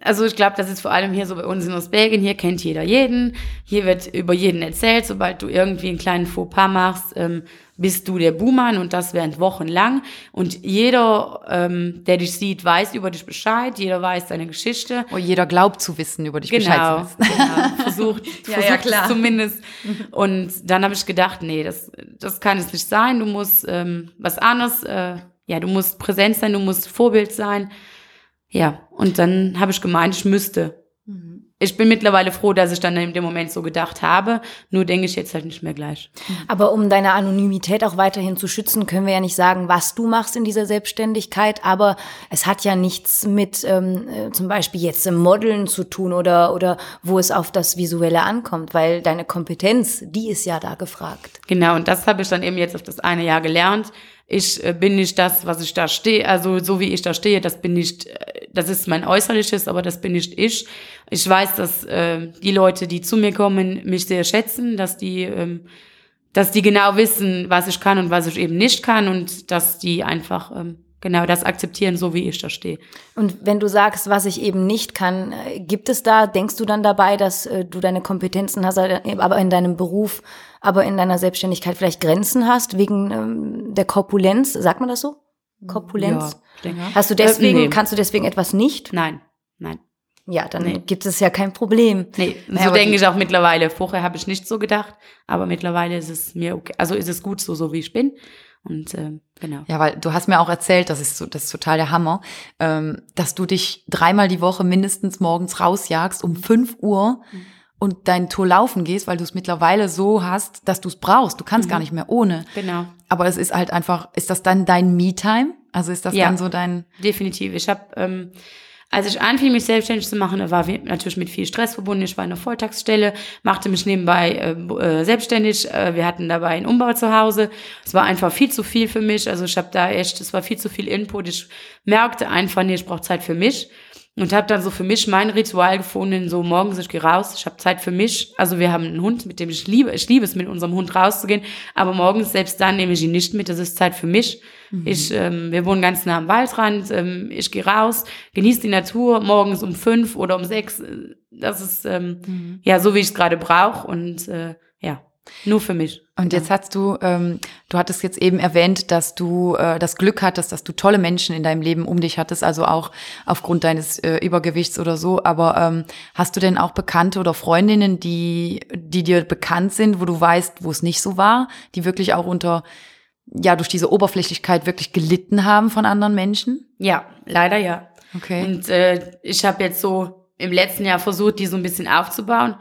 also ich glaube, das ist vor allem hier so bei uns in Ostbelgien, hier kennt jeder jeden, hier wird über jeden erzählt, sobald du irgendwie einen kleinen Fauxpas machst, ähm, bist du der Buhmann und das während Wochen lang. Und jeder, ähm, der dich sieht, weiß über dich Bescheid, jeder weiß deine Geschichte. Und oh, jeder glaubt zu wissen, über dich genau, Bescheid zu wissen. Genau, versucht, ja, versucht ja, klar. zumindest. Und dann habe ich gedacht, nee, das, das kann es nicht sein. Du musst ähm, was anderes, äh, ja, du musst präsent sein, du musst Vorbild sein. Ja, und dann habe ich gemeint, ich müsste ich bin mittlerweile froh, dass ich dann in dem Moment so gedacht habe. Nur denke ich jetzt halt nicht mehr gleich. Aber um deine Anonymität auch weiterhin zu schützen, können wir ja nicht sagen, was du machst in dieser Selbstständigkeit. Aber es hat ja nichts mit ähm, äh, zum Beispiel jetzt im Modeln zu tun oder, oder wo es auf das Visuelle ankommt, weil deine Kompetenz, die ist ja da gefragt. Genau, und das habe ich dann eben jetzt auf das eine Jahr gelernt ich äh, bin nicht das, was ich da stehe, also so wie ich da stehe, das bin nicht, äh, das ist mein Äußerliches, aber das bin nicht ich. Ich weiß, dass äh, die Leute, die zu mir kommen, mich sehr schätzen, dass die, ähm, dass die genau wissen, was ich kann und was ich eben nicht kann und dass die einfach ähm, genau das akzeptieren, so wie ich da stehe. Und wenn du sagst, was ich eben nicht kann, äh, gibt es da, denkst du dann dabei, dass äh, du deine Kompetenzen hast, aber in deinem Beruf, aber in deiner Selbstständigkeit vielleicht Grenzen hast, wegen ähm, der Korpulenz? Sagt man das so? Korpulenz? Ja, Hast du deswegen, äh, nee. kannst du deswegen etwas nicht? Nein, nein. Ja, dann nee. gibt es ja kein Problem. Nee, so denke ich auch mittlerweile. Vorher habe ich nicht so gedacht, aber mittlerweile ist es mir okay. Also ist es gut so, so wie ich bin. Und ähm, genau. Ja, weil du hast mir auch erzählt, das ist so, das ist total der Hammer, ähm, dass du dich dreimal die Woche mindestens morgens rausjagst um fünf Uhr mhm. Und dein Tour laufen gehst, weil du es mittlerweile so hast, dass du es brauchst. Du kannst mhm. gar nicht mehr ohne. Genau. Aber es ist halt einfach, ist das dann dein Me-Time? Also ist das ja, dann so dein? Definitiv. Ich habe ähm, als ich anfing, mich selbstständig zu machen, war natürlich mit viel Stress verbunden. Ich war in einer Volltagsstelle, machte mich nebenbei äh, äh, selbstständig. Äh, wir hatten dabei einen Umbau zu Hause. Es war einfach viel zu viel für mich. Also ich habe da echt, es war viel zu viel Input. Ich merkte einfach, nee, ich brauche Zeit für mich. Und habe dann so für mich mein Ritual gefunden, so morgens, ich gehe raus, ich habe Zeit für mich. Also wir haben einen Hund, mit dem ich liebe, ich liebe es, mit unserem Hund rauszugehen. Aber morgens, selbst dann nehme ich ihn nicht mit, das ist Zeit für mich. Mhm. Ich, ähm, wir wohnen ganz nah am Waldrand, ähm, ich gehe raus, genieße die Natur, morgens um fünf oder um sechs. Das ist ähm, mhm. ja so, wie ich es gerade brauche. Und äh, nur für mich. Und jetzt hast du, ähm, du hattest jetzt eben erwähnt, dass du äh, das Glück hattest, dass du tolle Menschen in deinem Leben um dich hattest, also auch aufgrund deines äh, Übergewichts oder so. Aber ähm, hast du denn auch Bekannte oder Freundinnen, die, die dir bekannt sind, wo du weißt, wo es nicht so war, die wirklich auch unter, ja, durch diese Oberflächlichkeit wirklich gelitten haben von anderen Menschen? Ja, leider ja. Okay. Und äh, ich habe jetzt so im letzten Jahr versucht, die so ein bisschen aufzubauen.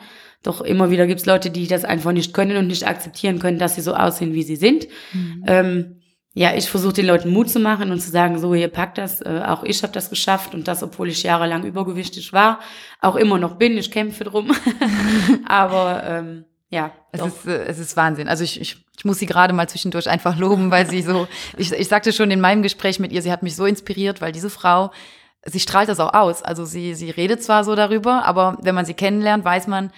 Doch immer wieder gibt es Leute, die das einfach nicht können und nicht akzeptieren können, dass sie so aussehen, wie sie sind. Mhm. Ähm, ja, ich versuche den Leuten Mut zu machen und zu sagen, so, ihr packt das, äh, auch ich habe das geschafft und das, obwohl ich jahrelang übergewichtig war, auch immer noch bin, ich kämpfe drum. Aber ähm, ja. Es ist, äh, es ist Wahnsinn. Also ich, ich, ich muss sie gerade mal zwischendurch einfach loben, weil sie so, ich, ich sagte schon in meinem Gespräch mit ihr, sie hat mich so inspiriert, weil diese Frau, sie strahlt das auch aus. Also sie, sie redet zwar so darüber, aber wenn man sie kennenlernt, weiß man,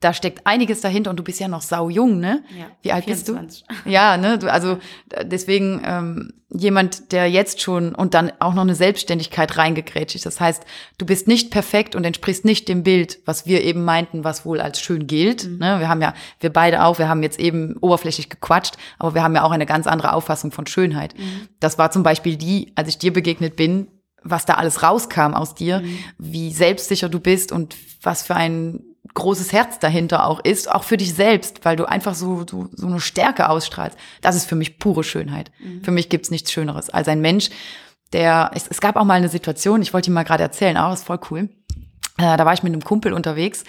da steckt einiges dahinter und du bist ja noch sau jung, ne? Ja, Wie alt 24. bist du? Ja, ne? Du, also deswegen ähm, jemand, der jetzt schon und dann auch noch eine Selbstständigkeit reingekrätscht ist. Das heißt, du bist nicht perfekt und entsprichst nicht dem Bild, was wir eben meinten, was wohl als schön gilt. Mhm. Ne? Wir haben ja, wir beide auch, wir haben jetzt eben oberflächlich gequatscht, aber wir haben ja auch eine ganz andere Auffassung von Schönheit. Mhm. Das war zum Beispiel die, als ich dir begegnet bin, was da alles rauskam aus dir, mhm. wie selbstsicher du bist und was für ein großes Herz dahinter auch ist, auch für dich selbst, weil du einfach so, so, so eine Stärke ausstrahlst. Das ist für mich pure Schönheit. Mhm. Für mich gibt's nichts Schöneres als ein Mensch, der, es, es gab auch mal eine Situation, ich wollte die mal gerade erzählen, auch ist voll cool. Äh, da war ich mit einem Kumpel unterwegs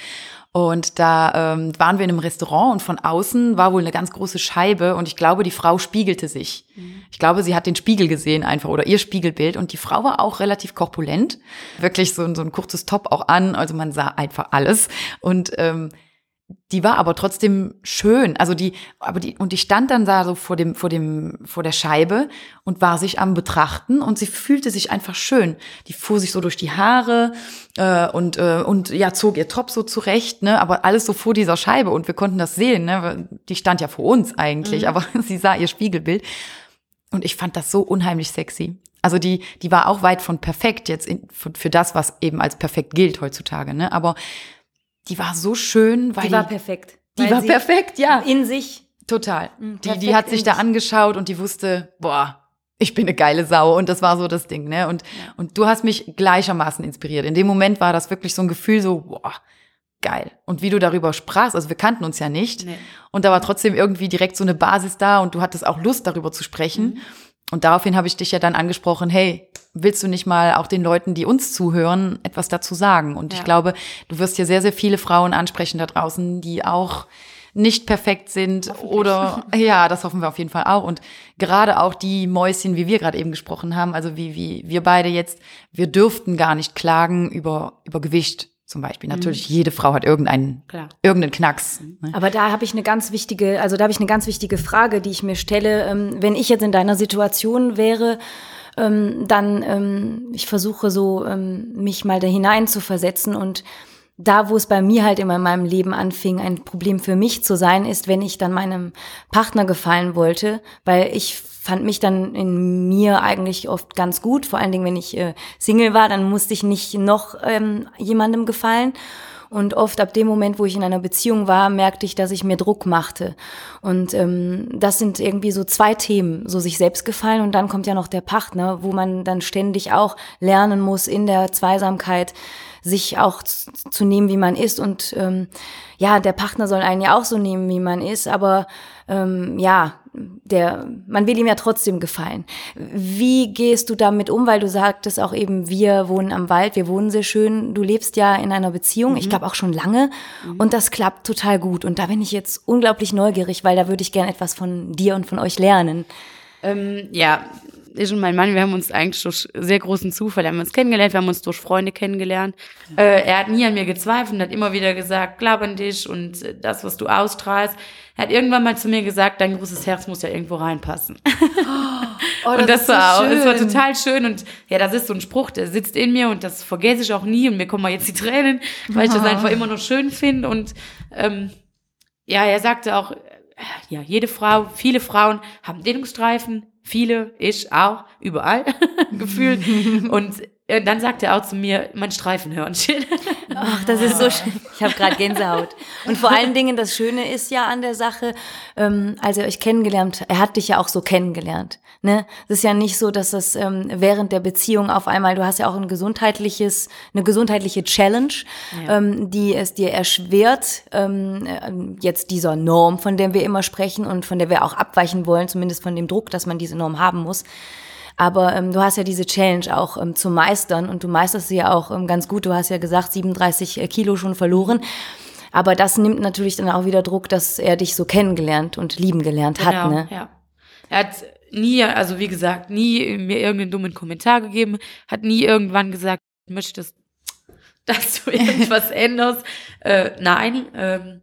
und da ähm, waren wir in einem Restaurant und von außen war wohl eine ganz große Scheibe und ich glaube, die Frau spiegelte sich. Mhm. Ich glaube, sie hat den Spiegel gesehen einfach oder ihr Spiegelbild und die Frau war auch relativ korpulent. Wirklich so, so ein kurzes Top auch an, also man sah einfach alles. Und ähm, die war aber trotzdem schön. Also die, aber die, und die stand dann da so vor dem, vor dem, vor der Scheibe und war sich am Betrachten und sie fühlte sich einfach schön. Die fuhr sich so durch die Haare äh, und, äh, und ja, zog ihr Top so zurecht, ne, aber alles so vor dieser Scheibe und wir konnten das sehen, ne. Die stand ja vor uns eigentlich, mhm. aber sie sah ihr Spiegelbild. Und ich fand das so unheimlich sexy. Also die, die war auch weit von perfekt jetzt in, für, für das, was eben als perfekt gilt heutzutage, ne. Aber die war so schön, weil die war perfekt. Die war perfekt, ja. In sich. Total. Mhm, die, die hat sich da angeschaut und die wusste, boah, ich bin eine geile Sau und das war so das Ding, ne? Und ja. und du hast mich gleichermaßen inspiriert. In dem Moment war das wirklich so ein Gefühl so, boah, geil. Und wie du darüber sprachst, also wir kannten uns ja nicht nee. und da war trotzdem irgendwie direkt so eine Basis da und du hattest auch Lust darüber zu sprechen. Mhm. Und daraufhin habe ich dich ja dann angesprochen, hey, willst du nicht mal auch den Leuten, die uns zuhören, etwas dazu sagen? Und ja. ich glaube, du wirst hier sehr, sehr viele Frauen ansprechen da draußen, die auch nicht perfekt sind oder ja, das hoffen wir auf jeden Fall auch und gerade auch die Mäuschen, wie wir gerade eben gesprochen haben, also wie wie wir beide jetzt, wir dürften gar nicht klagen über über Gewicht zum Beispiel. Natürlich, mhm. jede Frau hat irgendeinen, Klar. irgendeinen Knacks. Ne? Aber da habe ich eine ganz wichtige, also da habe ich eine ganz wichtige Frage, die ich mir stelle. Ähm, wenn ich jetzt in deiner Situation wäre, ähm, dann ähm, ich versuche so ähm, mich mal da hinein zu versetzen und da, wo es bei mir halt immer in meinem Leben anfing, ein Problem für mich zu sein, ist, wenn ich dann meinem Partner gefallen wollte, weil ich fand mich dann in mir eigentlich oft ganz gut, vor allen Dingen, wenn ich äh, Single war, dann musste ich nicht noch ähm, jemandem gefallen. Und oft ab dem Moment, wo ich in einer Beziehung war, merkte ich, dass ich mir Druck machte. Und ähm, das sind irgendwie so zwei Themen, so sich selbst gefallen und dann kommt ja noch der Partner, wo man dann ständig auch lernen muss in der Zweisamkeit, sich auch zu nehmen, wie man ist. Und ähm, ja, der Partner soll einen ja auch so nehmen, wie man ist, aber ähm, ja, der, man will ihm ja trotzdem gefallen. Wie gehst du damit um? Weil du sagtest auch eben, wir wohnen am Wald, wir wohnen sehr schön. Du lebst ja in einer Beziehung, mhm. ich glaube auch schon lange, mhm. und das klappt total gut. Und da bin ich jetzt unglaublich neugierig, weil da würde ich gerne etwas von dir und von euch lernen. Ähm, ja, ich und mein Mann, wir haben uns eigentlich durch sehr großen Zufall, haben uns kennengelernt, wir haben uns durch Freunde kennengelernt. Äh, er hat nie an mir gezweifelt, hat immer wieder gesagt, glaub an dich und das, was du ausstrahlst. Er hat irgendwann mal zu mir gesagt, dein großes Herz muss ja irgendwo reinpassen. Oh, das und das war so auch, das war total schön und ja, das ist so ein Spruch, der sitzt in mir und das vergesse ich auch nie und mir kommen mal jetzt die Tränen, weil ich das einfach immer noch schön finde und ähm, ja, er sagte auch, ja, jede Frau, viele Frauen haben Dehnungsstreifen, viele, ich auch, überall gefühlt. Und äh, dann sagt er auch zu mir, mein Streifenhörnchen. Ach, das ist so schön. Ich habe gerade Gänsehaut. Und vor allen Dingen, das Schöne ist ja an der Sache, ähm, als er euch kennengelernt, er hat dich ja auch so kennengelernt. Ne? Es ist ja nicht so, dass das ähm, während der Beziehung auf einmal, du hast ja auch ein gesundheitliches, eine gesundheitliche Challenge, ja. ähm, die es dir erschwert, ähm, äh, jetzt dieser Norm, von der wir immer sprechen und von der wir auch abweichen wollen, zumindest von dem Druck, dass man diese Norm haben muss. Aber ähm, du hast ja diese Challenge auch ähm, zu meistern und du meisterst sie ja auch ähm, ganz gut. Du hast ja gesagt, 37 äh, Kilo schon verloren. Aber das nimmt natürlich dann auch wieder Druck, dass er dich so kennengelernt und lieben gelernt genau, hat. Ne? Ja. Er hat nie, also wie gesagt, nie mir irgendeinen dummen Kommentar gegeben, hat nie irgendwann gesagt, möchtest, dass du irgendwas änderst. Äh, nein, ähm,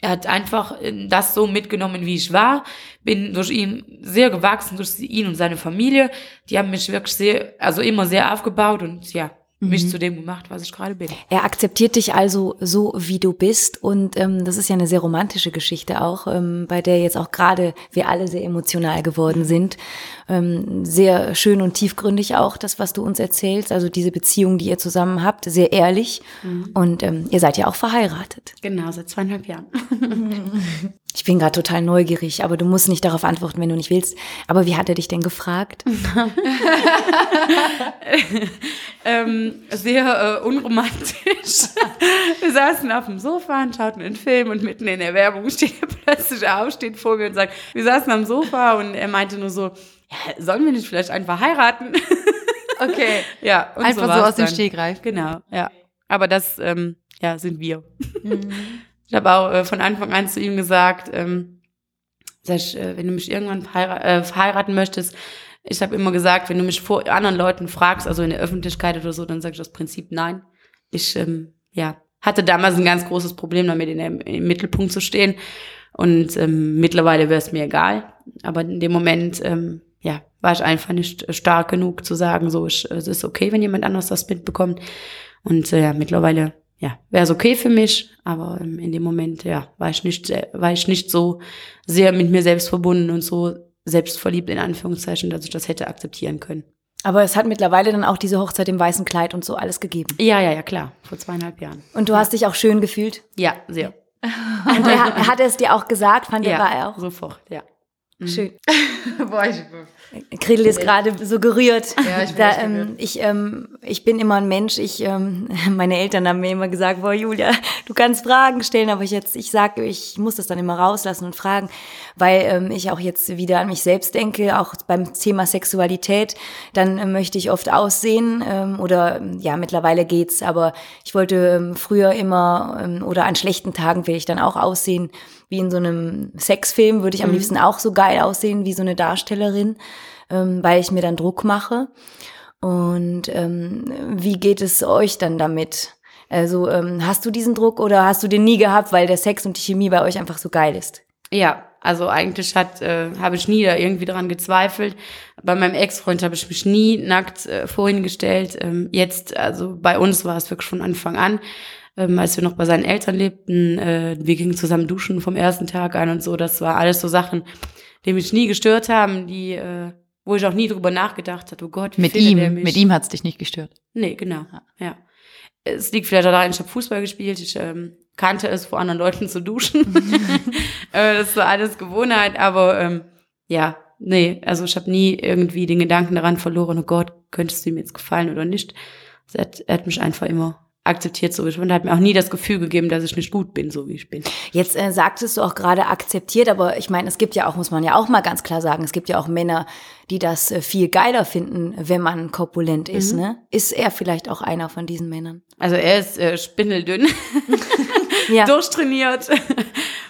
er hat einfach äh, das so mitgenommen, wie ich war. Bin durch ihn sehr gewachsen, durch ihn und seine Familie. Die haben mich wirklich sehr, also immer sehr aufgebaut und ja, mich mhm. zu dem gemacht, was ich gerade bin. Er akzeptiert dich also so, wie du bist. Und ähm, das ist ja eine sehr romantische Geschichte auch, ähm, bei der jetzt auch gerade wir alle sehr emotional geworden sind. Ähm, sehr schön und tiefgründig auch, das, was du uns erzählst. Also diese Beziehung, die ihr zusammen habt, sehr ehrlich. Mhm. Und ähm, ihr seid ja auch verheiratet. Genau, seit zweieinhalb Jahren. Ich bin gerade total neugierig, aber du musst nicht darauf antworten, wenn du nicht willst. Aber wie hat er dich denn gefragt? ähm, sehr äh, unromantisch. Wir saßen auf dem Sofa und schauten einen Film und mitten in der Werbung steht er plötzlich auf, steht vor mir und sagt, wir saßen am Sofa und er meinte nur so, ja, sollen wir nicht vielleicht einfach heiraten? Okay. ja. einfach so, so aus dem Stegreif. Genau, ja. Aber das, ähm, ja, sind wir. Mhm. Ich habe auch äh, von Anfang an zu ihm gesagt, ähm, sag ich, äh, wenn du mich irgendwann heirat, äh, verheiraten möchtest, ich habe immer gesagt, wenn du mich vor anderen Leuten fragst, also in der Öffentlichkeit oder so, dann sage ich das Prinzip nein. Ich, ähm, ja, hatte damals ein ganz großes Problem damit, in der, im Mittelpunkt zu stehen. Und ähm, mittlerweile wäre es mir egal. Aber in dem Moment, ähm, ja, war ich einfach nicht stark genug zu sagen, so, ich, es ist okay, wenn jemand anders das mitbekommt. Und äh, ja, mittlerweile, ja, wäre es okay für mich. Aber ähm, in dem Moment, ja, war ich nicht, war ich nicht so sehr mit mir selbst verbunden und so selbstverliebt in Anführungszeichen, dass ich das hätte akzeptieren können. Aber es hat mittlerweile dann auch diese Hochzeit im weißen Kleid und so alles gegeben. Ja, ja, ja, klar. Vor zweieinhalb Jahren. Und du hast dich auch schön gefühlt. Ja, sehr. Und er, er hat es dir auch gesagt, fand er war er auch sofort, ja. schön. Boah, ich, Grill ist gerade so gerührt. Ja, ich bin da, ähm, gerührt. ich, ähm, ich bin immer ein Mensch. Ich, ähm, meine Eltern haben mir immer gesagt, boah, Julia, du kannst Fragen stellen, aber ich jetzt, ich sage, ich muss das dann immer rauslassen und fragen, weil ähm, ich auch jetzt wieder an mich selbst denke, auch beim Thema Sexualität. Dann ähm, möchte ich oft aussehen ähm, oder ja, mittlerweile geht's, aber ich wollte ähm, früher immer ähm, oder an schlechten Tagen will ich dann auch aussehen wie in so einem Sexfilm, würde ich am liebsten auch so geil aussehen wie so eine Darstellerin, ähm, weil ich mir dann Druck mache. Und ähm, wie geht es euch dann damit? Also ähm, hast du diesen Druck oder hast du den nie gehabt, weil der Sex und die Chemie bei euch einfach so geil ist? Ja, also eigentlich hat äh, habe ich nie da irgendwie dran gezweifelt. Bei meinem Ex-Freund habe ich mich nie nackt äh, vorhin gestellt. Ähm, jetzt, also bei uns war es wirklich von Anfang an, ähm, als wir noch bei seinen Eltern lebten. Äh, wir gingen zusammen duschen vom ersten Tag an und so. Das war alles so Sachen, die mich nie gestört haben, die äh, wo ich auch nie drüber nachgedacht habe. Oh Gott, wie mit ihm, mich? mit ihm hat's dich nicht gestört. Nee, genau. Ja. Es liegt vielleicht daran, ich habe Fußball gespielt, ich ähm, kannte es, vor anderen Leuten zu duschen. äh, das war alles Gewohnheit, aber ähm, ja, nee, also ich habe nie irgendwie den Gedanken daran verloren, oh Gott, könntest du ihm jetzt gefallen oder nicht. Er hat, er hat mich einfach immer akzeptiert, so wie ich bin. Hat mir auch nie das Gefühl gegeben, dass ich nicht gut bin, so wie ich bin. Jetzt äh, sagtest du auch gerade akzeptiert, aber ich meine, es gibt ja auch, muss man ja auch mal ganz klar sagen, es gibt ja auch Männer, die das äh, viel geiler finden, wenn man korpulent ist. Mhm. Ne? Ist er vielleicht auch einer von diesen Männern? Also er ist äh, spindeldünn. Ja. durchtrainiert.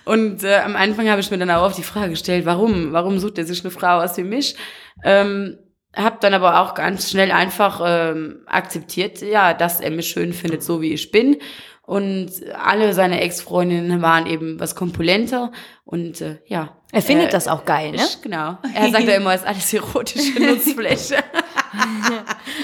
Und äh, am Anfang habe ich mir dann auch auf die Frage gestellt, warum? Warum sucht er sich eine Frau aus wie mich? Ähm, habe dann aber auch ganz schnell einfach ähm, akzeptiert, ja, dass er mich schön findet, so wie ich bin. Und alle seine Ex-Freundinnen waren eben was kompulenter. Und äh, ja. Er findet äh, das auch geil, ne? Ich, genau. Er sagt ja immer, es ist alles erotische Nutzfläche.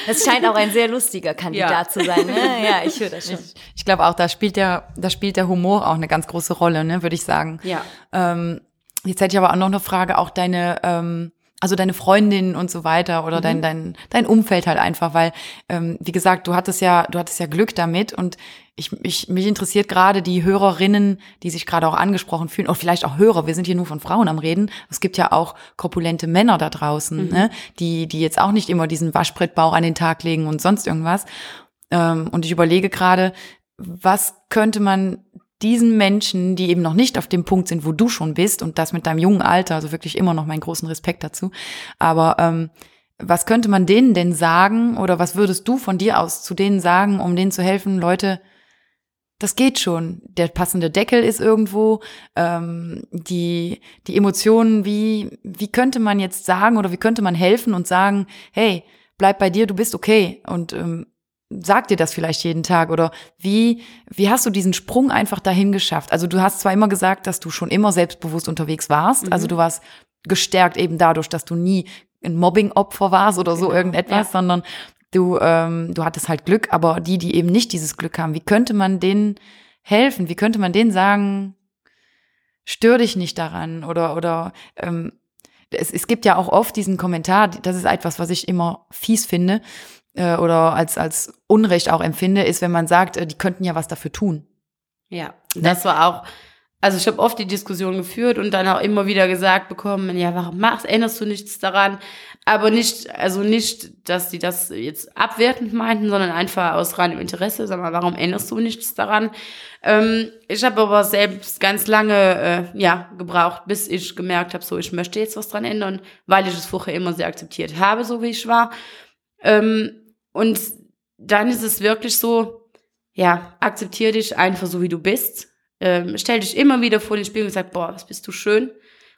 Das scheint auch ein sehr lustiger Kandidat Ja. zu sein. Ne? Ja, ich höre das schon. Ich glaube auch, da spielt der, da spielt der Humor auch eine ganz große Rolle, ne, würde ich sagen. ja. Ähm, jetzt hätte ich aber auch noch eine Frage, auch deine, ähm, also deine Freundin und so weiter oder dein, dein, dein Umfeld halt einfach, weil, ähm, wie gesagt, du hattest ja, du hattest ja Glück damit und ich, ich, mich interessiert gerade die Hörerinnen, die sich gerade auch angesprochen fühlen, oder vielleicht auch Hörer, wir sind hier nur von Frauen am Reden. Es gibt ja auch korpulente Männer da draußen, ne, die, die jetzt auch nicht immer diesen Waschbrettbauch an den Tag legen und sonst irgendwas. Ähm, und ich überlege gerade, was könnte man diesen Menschen, die eben noch nicht auf dem Punkt sind, wo du schon bist und das mit deinem jungen Alter, also wirklich immer noch meinen großen Respekt dazu. Aber ähm, was könnte man denen denn sagen oder was würdest du von dir aus zu denen sagen, um denen zu helfen, Leute, das geht schon. Der passende Deckel ist irgendwo. Ähm, die, die Emotionen, wie, wie könnte man jetzt sagen oder wie könnte man helfen und sagen, hey, bleib bei dir, du bist okay. Und ähm, sag dir das vielleicht jeden Tag oder wie, wie hast du diesen Sprung einfach dahin geschafft? Also du hast zwar immer gesagt, dass du schon immer selbstbewusst unterwegs warst, also du warst gestärkt eben dadurch, dass du nie ein Mobbing-Opfer warst oder so Genau, irgendetwas, ja. sondern du, ähm, du hattest halt Glück, aber die, die eben nicht dieses Glück haben, wie könnte man denen helfen? Wie könnte man denen sagen, stör dich nicht daran oder, oder ähm, es, es gibt ja auch oft diesen Kommentar, das ist etwas, was ich immer fies finde äh, oder als, als Unrecht auch empfinde, ist, wenn man sagt, äh, die könnten ja was dafür tun. Ja, das war auch, also ich habe oft die Diskussion geführt und dann auch immer wieder gesagt bekommen, ja, warum machst, erinnerst du nichts daran? Aber nicht, also nicht, dass die das jetzt abwertend meinten, sondern einfach aus reinem Interesse. Sag mal, warum erinnerst du nichts daran? Ähm, ich habe aber selbst ganz lange, äh, ja, gebraucht, bis ich gemerkt habe, so, ich möchte jetzt was dran ändern, weil ich es vorher immer sehr akzeptiert habe, so wie ich war. Ähm, und dann ist es wirklich so, ja, akzeptier dich einfach so, wie du bist. Ähm, stell dich immer wieder vor den Spiegel und sag, boah, was bist du schön.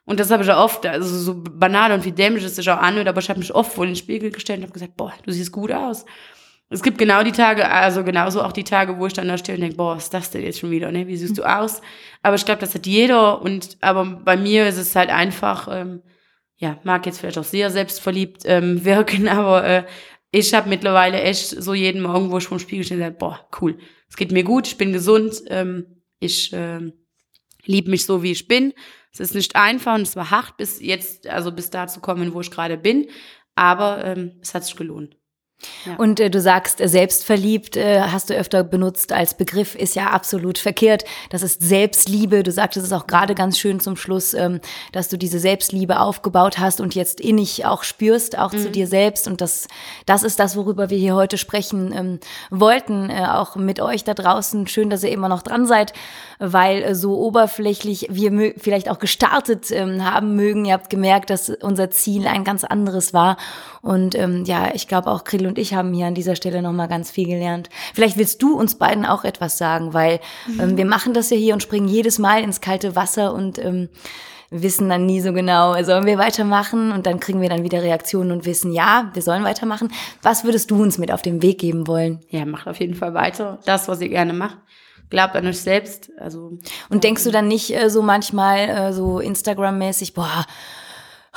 Und das habe ich auch oft, also so banal und wie dämlich es sich auch anhört, aber ich habe mich oft vor den Spiegel gestellt und habe gesagt, boah, du siehst gut aus. es gibt genau die Tage, also genauso auch die Tage, wo ich dann da stehe und denke, boah, was ist das denn jetzt schon wieder, ne? Wie siehst du aus? Aber ich glaube, das hat jeder und aber bei mir ist es halt einfach, ähm, ja, mag jetzt vielleicht auch sehr selbstverliebt ähm, wirken, aber äh, ich habe mittlerweile echt so jeden Morgen, wo ich vom Spiegel stehe, sage, boah, cool, es geht mir gut, ich bin gesund, ähm, ich äh, liebe mich so, wie ich bin. Es ist nicht einfach und es war hart, bis jetzt, also bis da zu kommen, wo ich gerade bin, aber ähm, es hat sich gelohnt. Ja. Und äh, du sagst, äh, selbstverliebt äh, hast du öfter benutzt als Begriff, ist ja absolut verkehrt. Das ist Selbstliebe. Du sagtest es auch gerade ganz schön zum Schluss, ähm, dass du diese Selbstliebe aufgebaut hast und jetzt innig auch spürst, auch mhm. zu dir selbst. Und das, das ist das, worüber wir hier heute sprechen ähm, wollten, äh, auch mit euch da draußen. Schön, dass ihr immer noch dran seid, weil äh, so oberflächlich wir vielleicht auch gestartet ähm, haben mögen. Ihr habt gemerkt, dass unser Ziel ein ganz anderes war. Und ähm, ja, ich glaube auch Krill und ich haben hier an dieser Stelle nochmal ganz viel gelernt. Vielleicht willst du uns beiden auch etwas sagen, weil ähm, wir machen das ja hier und springen jedes Mal ins kalte Wasser und ähm, wissen dann nie so genau, sollen wir weitermachen? Und dann kriegen wir dann wieder Reaktionen und wissen, ja, wir sollen weitermachen. Was würdest du uns mit auf den Weg geben wollen? Ja, macht auf jeden Fall weiter. Das, was ihr gerne macht. Glaubt an euch selbst. Also, und denkst du dann nicht äh, so manchmal äh, so Instagram-mäßig, boah,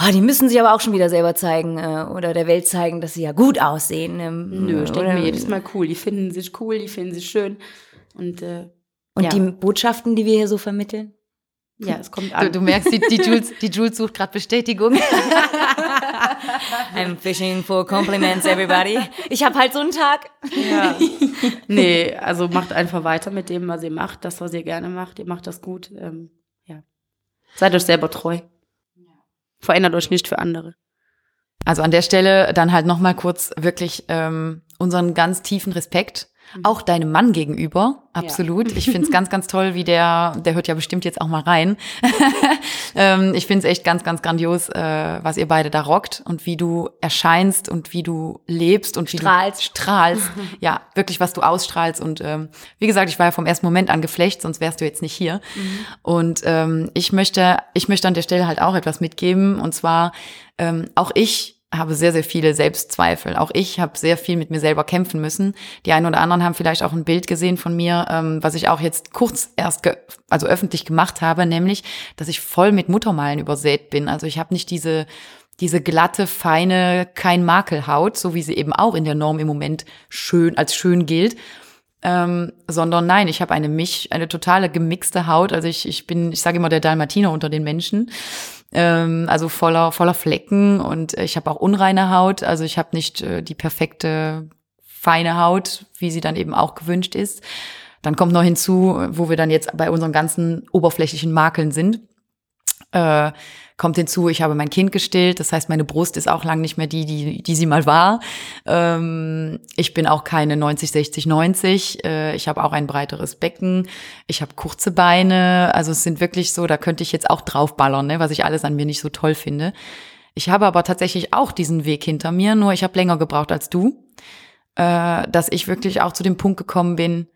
oh, die müssen sich aber auch schon wieder selber zeigen äh, oder der Welt zeigen, dass sie ja gut aussehen. Ähm, Nö, ich denke mir jedes Mal cool. Die finden sich cool, die finden sich schön. Und, äh, und ja. die Botschaften, die wir hier so vermitteln? Ja, es kommt an. Du, du merkst, die, die, Jules, die Jules sucht gerade Bestätigung. I'm fishing for compliments, everybody. Ich habe halt so einen Tag. Ja. Nee, also macht einfach weiter mit dem, was ihr macht, das, was ihr gerne macht. Ihr macht das gut. Ähm, ja. Seid euch selber treu. Verändert euch nicht für andere. Also an der Stelle dann halt nochmal kurz wirklich ähm, unseren ganz tiefen Respekt. Auch deinem Mann gegenüber, absolut. Ja. Ich finde es ganz, ganz toll, wie der, der hört ja bestimmt jetzt auch mal rein. ähm, ich finde es echt ganz, ganz grandios, äh, was ihr beide da rockt und wie du erscheinst und wie du lebst und wie strahlst. du strahlst. ja, wirklich, was du ausstrahlst. Und ähm, wie gesagt, ich war ja vom ersten Moment an geflecht, sonst wärst du jetzt nicht hier. Mhm. Und ähm, ich möchte, ich möchte an der Stelle halt auch etwas mitgeben. Und zwar, ähm, auch ich habe sehr, sehr viele Selbstzweifel. Auch ich habe sehr viel mit mir selber kämpfen müssen. Die einen oder anderen haben vielleicht auch ein Bild gesehen von mir, ähm, was ich auch jetzt kurz erst, also öffentlich gemacht habe, nämlich, dass ich voll mit Muttermalen übersät bin. Also ich habe nicht diese diese glatte, feine, kein Makelhaut, so wie sie eben auch in der Norm im Moment schön als schön gilt. Ähm, sondern nein, ich habe eine mich, eine totale gemixte Haut. Also ich, ich bin, ich sage immer der Dalmatiner unter den Menschen ähm, also voller, voller Flecken und ich habe auch unreine Haut, also ich habe nicht äh, die perfekte feine Haut, wie sie dann eben auch gewünscht ist. Dann kommt noch hinzu, wo wir dann jetzt bei unseren ganzen oberflächlichen Makeln sind. Äh, kommt hinzu, ich habe mein Kind gestillt, das heißt, meine Brust ist auch lang nicht mehr die, die, die sie mal war. Ähm, ich bin auch keine 90, 60, 90. Äh, ich habe auch ein breiteres Becken. Ich habe kurze Beine. Also es sind wirklich so, da könnte ich jetzt auch draufballern, ne, was ich alles an mir nicht so toll finde. Ich habe aber tatsächlich auch diesen Weg hinter mir, nur ich habe länger gebraucht als du, äh, dass ich wirklich auch zu dem Punkt gekommen bin,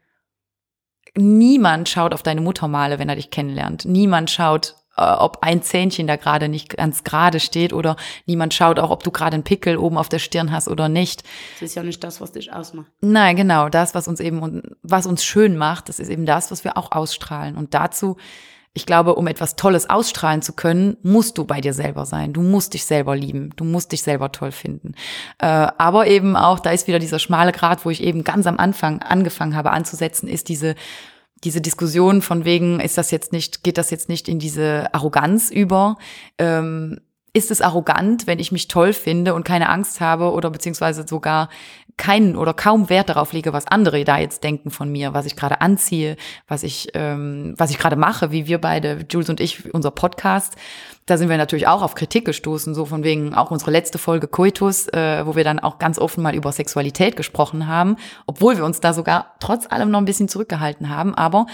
niemand schaut auf deine Muttermale, wenn er dich kennenlernt. Niemand schaut ob ein Zähnchen da gerade nicht ganz gerade steht oder niemand schaut auch, ob du gerade einen Pickel oben auf der Stirn hast oder nicht. Das ist ja nicht das, was dich ausmacht. Nein, genau, das, was uns eben, was uns schön macht, das ist eben das, was wir auch ausstrahlen. Und dazu, ich glaube, um etwas Tolles ausstrahlen zu können, musst du bei dir selber sein. Du musst dich selber lieben. Du musst dich selber toll finden. Äh, aber eben auch, da ist wieder dieser schmale Grad, wo ich eben ganz am Anfang angefangen habe anzusetzen, ist diese diese Diskussion von wegen, ist das jetzt nicht, geht das jetzt nicht in diese Arroganz über? Ähm, ist es arrogant, wenn ich mich toll finde und keine Angst habe oder beziehungsweise sogar keinen oder kaum Wert darauf lege, was andere da jetzt denken von mir, was ich gerade anziehe, was ich, ähm, was ich gerade mache, wie wir beide, Jules und ich, unser Podcast. Da sind wir natürlich auch auf Kritik gestoßen, so von wegen auch unsere letzte Folge Coitus, äh, wo wir dann auch ganz offen mal über Sexualität gesprochen haben, obwohl wir uns da sogar trotz allem noch ein bisschen zurückgehalten haben, aber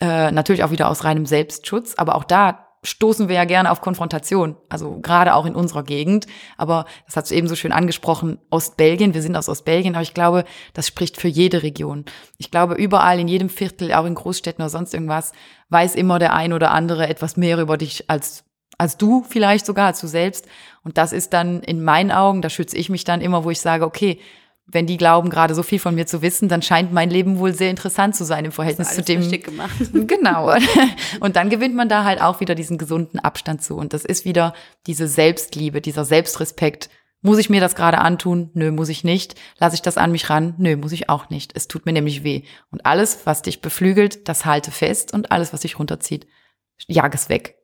äh, natürlich auch wieder aus reinem Selbstschutz. Aber auch da stoßen wir ja gerne auf Konfrontation, also gerade auch in unserer Gegend. Aber das hat du eben so schön angesprochen, Ostbelgien, wir sind aus Ostbelgien, aber ich glaube, das spricht für jede Region. Ich glaube, überall in jedem Viertel, auch in Großstädten oder sonst irgendwas, weiß immer der ein oder andere etwas mehr über dich als als du vielleicht sogar, als du selbst. Und das ist dann in meinen Augen, da schütze ich mich dann immer, wo ich sage, okay, wenn die glauben, gerade so viel von mir zu wissen, dann scheint mein Leben wohl sehr interessant zu sein im Verhältnis zu dem. Gemacht. Genau. Und dann gewinnt man da halt auch wieder diesen gesunden Abstand zu. Und das ist wieder diese Selbstliebe, dieser Selbstrespekt. Muss ich mir das gerade antun? Nö, muss ich nicht. Lasse ich das an mich ran? Nö, muss ich auch nicht. Es tut mir nämlich weh. Und alles, was dich beflügelt, das halte fest. Und alles, was dich runterzieht, jag es weg.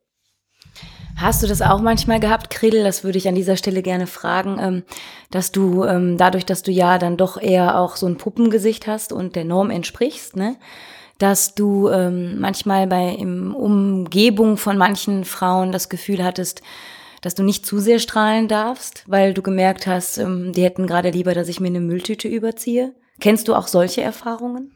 Hast du das auch manchmal gehabt, Kredel? Das würde ich an dieser Stelle gerne fragen, ähm, dass du ähm, dadurch, dass du ja dann doch eher auch so ein Puppengesicht hast und der Norm entsprichst, ne? dass du ähm, manchmal bei im Umgebung von manchen Frauen das Gefühl hattest, dass du nicht zu sehr strahlen darfst, weil du gemerkt hast, die hätten gerade lieber, dass ich mir eine Mülltüte überziehe. Kennst du auch solche Erfahrungen?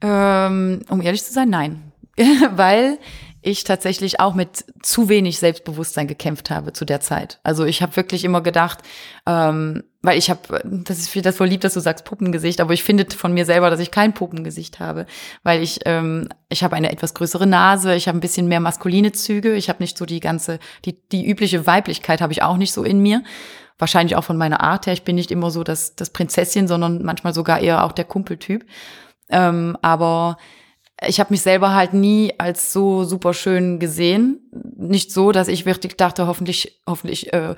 Um ehrlich zu sein, nein. weil ich tatsächlich auch mit zu wenig Selbstbewusstsein gekämpft habe zu der Zeit. Also ich habe wirklich immer gedacht, ähm, weil ich habe, das ist das voll lieb, dass du sagst Puppengesicht, aber ich finde von mir selber, dass ich kein Puppengesicht habe, weil ich ähm, ich habe eine etwas größere Nase, ich habe ein bisschen mehr maskuline Züge, ich habe nicht so die ganze die die übliche Weiblichkeit habe ich auch nicht so in mir. Wahrscheinlich auch von meiner Art her. Ich bin nicht immer so das das Prinzesschen, sondern manchmal sogar eher auch der Kumpeltyp. Ähm, aber ich habe mich selber halt nie als so super schön gesehen. Nicht so, dass ich wirklich dachte, hoffentlich, hoffentlich äh,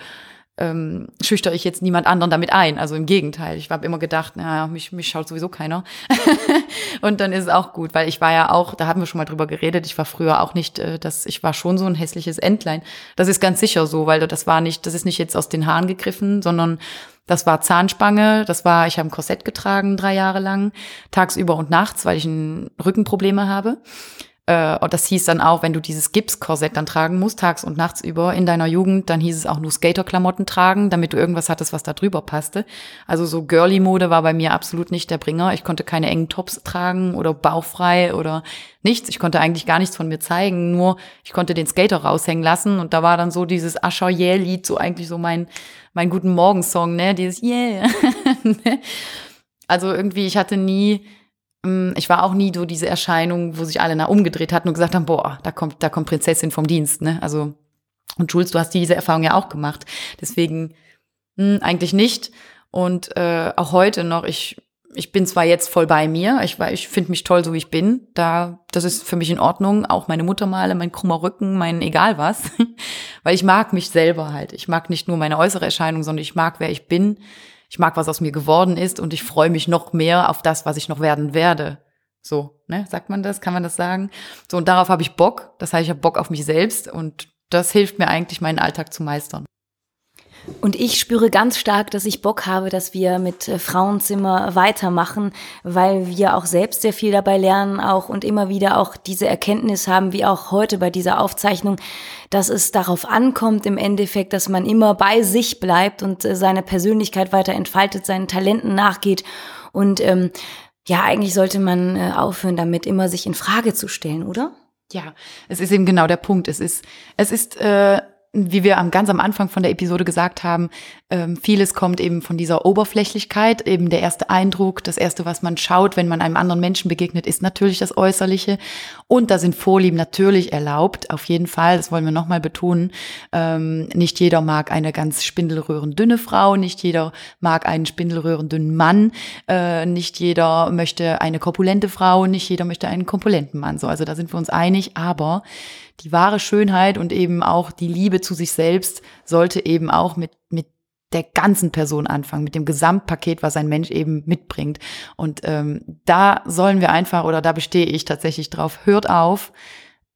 ähm, schüchter ich jetzt niemand anderen damit ein. Also im Gegenteil. Ich habe immer gedacht, naja, mich, mich schaut sowieso keiner. und dann ist es auch gut, weil ich war ja auch, da haben wir schon mal drüber geredet, ich war früher auch nicht, äh, das, ich war schon so ein hässliches Entlein. Das ist ganz sicher so, weil das war nicht, das ist nicht jetzt aus den Haaren gegriffen, sondern das war Zahnspange, das war, ich habe ein Korsett getragen drei Jahre lang, tagsüber und nachts, weil ich ein Rückenprobleme habe. Äh, und das hieß dann auch, wenn du dieses Gipskorsett dann tragen musst, tags und nachts über in deiner Jugend, dann hieß es auch nur Skaterklamotten tragen, damit du irgendwas hattest, was da drüber passte. Also so Girly-Mode war bei mir absolut nicht der Bringer. Ich konnte keine engen Tops tragen oder bauchfrei oder nichts. Ich konnte eigentlich gar nichts von mir zeigen, nur ich konnte den Skater raushängen lassen und da war dann so dieses Ascher Yeah-Lied, so eigentlich so mein, mein guten Morgensong, ne, dieses Yeah. also irgendwie, ich hatte nie ich war auch nie so diese Erscheinung, wo sich alle nach umgedreht hatten und gesagt haben, boah, da kommt, da kommt Prinzessin vom Dienst, ne? Also, und Jules, du hast diese Erfahrung ja auch gemacht. Deswegen mh, mm, eigentlich nicht. Und äh, auch heute noch, ich, ich bin zwar jetzt voll bei mir, ich, ich finde mich toll, so wie ich bin. Da, das ist für mich in Ordnung. Auch meine Muttermale, mein krummer Rücken, mein egal was. Weil ich mag mich selber halt. Ich mag nicht nur meine äußere Erscheinung, sondern ich mag, wer ich bin ich mag, was aus mir geworden ist und ich freue mich noch mehr auf das, was ich noch werden werde. So, ne? Sagt man das? Kann man das sagen? So, und darauf habe ich Bock. Das heißt, ich habe Bock auf mich selbst und das hilft mir eigentlich, meinen Alltag zu meistern. Und ich spüre ganz stark, dass ich Bock habe, dass wir mit äh, Frauenzimmer weitermachen, weil wir auch selbst sehr viel dabei lernen auch und immer wieder auch diese Erkenntnis haben, wie auch heute bei dieser Aufzeichnung, dass es darauf ankommt im Endeffekt, dass man immer bei sich bleibt und äh, seine Persönlichkeit weiter entfaltet, seinen Talenten nachgeht und ähm, ja, eigentlich sollte man äh, aufhören, damit immer sich in Frage zu stellen, oder? Ja, es ist eben genau der Punkt. Es ist, es ist äh, wie wir am, ganz am Anfang von der Episode gesagt haben, ähm, vieles kommt eben von dieser Oberflächlichkeit. Eben der erste Eindruck, das erste, was man schaut, wenn man einem anderen Menschen begegnet, ist natürlich das Äußerliche. Und da sind Vorlieben natürlich erlaubt, auf jeden Fall. Das wollen wir nochmal betonen. Ähm, nicht jeder mag eine ganz spindelröhrendünne Frau, nicht jeder mag einen spindelröhrendünnen Mann, äh, nicht jeder möchte eine korpulente Frau, nicht jeder möchte einen korpulenten Mann. So, also da sind wir uns einig. Aber die wahre Schönheit und eben auch die Liebe zu sich selbst sollte eben auch mit, mit der ganzen Person anfangen, mit dem Gesamtpaket, was ein Mensch eben mitbringt. Und ähm, da sollen wir einfach, oder da bestehe ich tatsächlich drauf, hört auf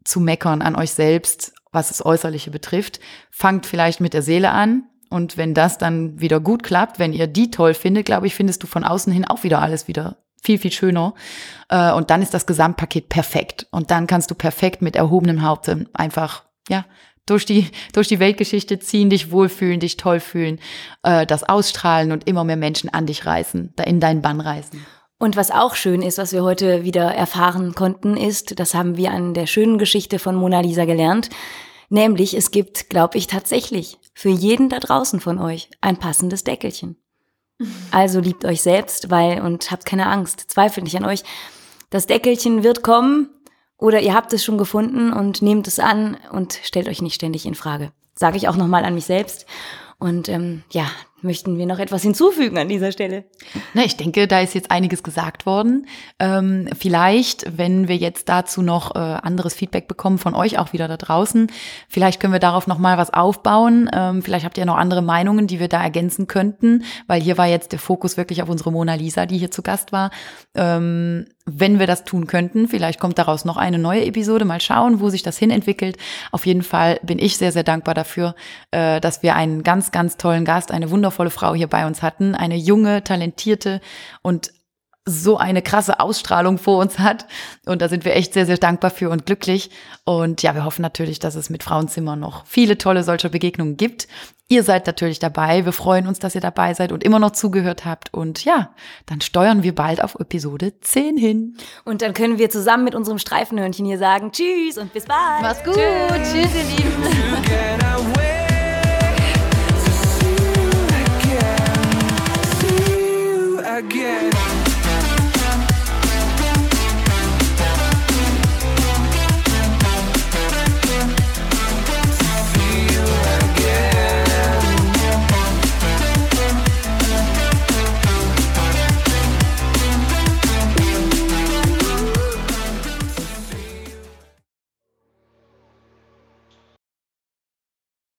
zu meckern an euch selbst, was das Äußerliche betrifft. Fangt vielleicht mit der Seele an. Und wenn das dann wieder gut klappt, wenn ihr die toll findet, glaube ich, findest du von außen hin auch wieder alles wieder viel, viel schöner. Äh, und dann ist das Gesamtpaket perfekt. Und dann kannst du perfekt mit erhobenem Haupte einfach, ja, durch die, durch die Weltgeschichte ziehen, dich wohlfühlen, dich toll fühlen, äh, das ausstrahlen und immer mehr Menschen an dich reißen, da in deinen Bann reißen. Und was auch schön ist, was wir heute wieder erfahren konnten, ist, das haben wir an der schönen Geschichte von Mona Lisa gelernt, nämlich es gibt, glaube ich, tatsächlich für jeden da draußen von euch ein passendes Deckelchen. Also liebt euch selbst, weil und habt keine Angst, zweifelt nicht an euch. Das Deckelchen wird kommen oder ihr habt es schon gefunden und nehmt es an und stellt euch nicht ständig in Frage. Sage ich auch nochmal an mich selbst. Und ähm, ja, Möchten wir noch etwas hinzufügen an dieser Stelle? Na, ich denke, da ist jetzt einiges gesagt worden. Ähm, vielleicht, wenn wir jetzt dazu noch äh, anderes Feedback bekommen von euch auch wieder da draußen, vielleicht können wir darauf noch mal was aufbauen. Ähm, vielleicht habt ihr noch andere Meinungen, die wir da ergänzen könnten, weil hier war jetzt der Fokus wirklich auf unsere Mona Lisa, die hier zu Gast war. Ähm, wenn wir das tun könnten. Vielleicht kommt daraus noch eine neue Episode. Mal schauen, wo sich das hin entwickelt. Auf jeden Fall bin ich sehr, sehr dankbar dafür, äh, dass wir einen ganz, ganz tollen Gast, eine wundervolle Frau hier bei uns hatten. Eine junge, talentierte und so eine krasse Ausstrahlung vor uns hat. Und da sind wir echt sehr, sehr dankbar für und glücklich. Und ja, wir hoffen natürlich, dass es mit Frauenzimmer noch viele tolle solcher Begegnungen gibt. Ihr seid natürlich dabei. Wir freuen uns, dass ihr dabei seid und immer noch zugehört habt. Und ja, dann steuern wir bald auf Episode 10 hin. Und dann können wir zusammen mit unserem Streifenhörnchen hier sagen Tschüss und bis bald. Mach's gut. Tschüss, Tschüss ihr Lieben. again.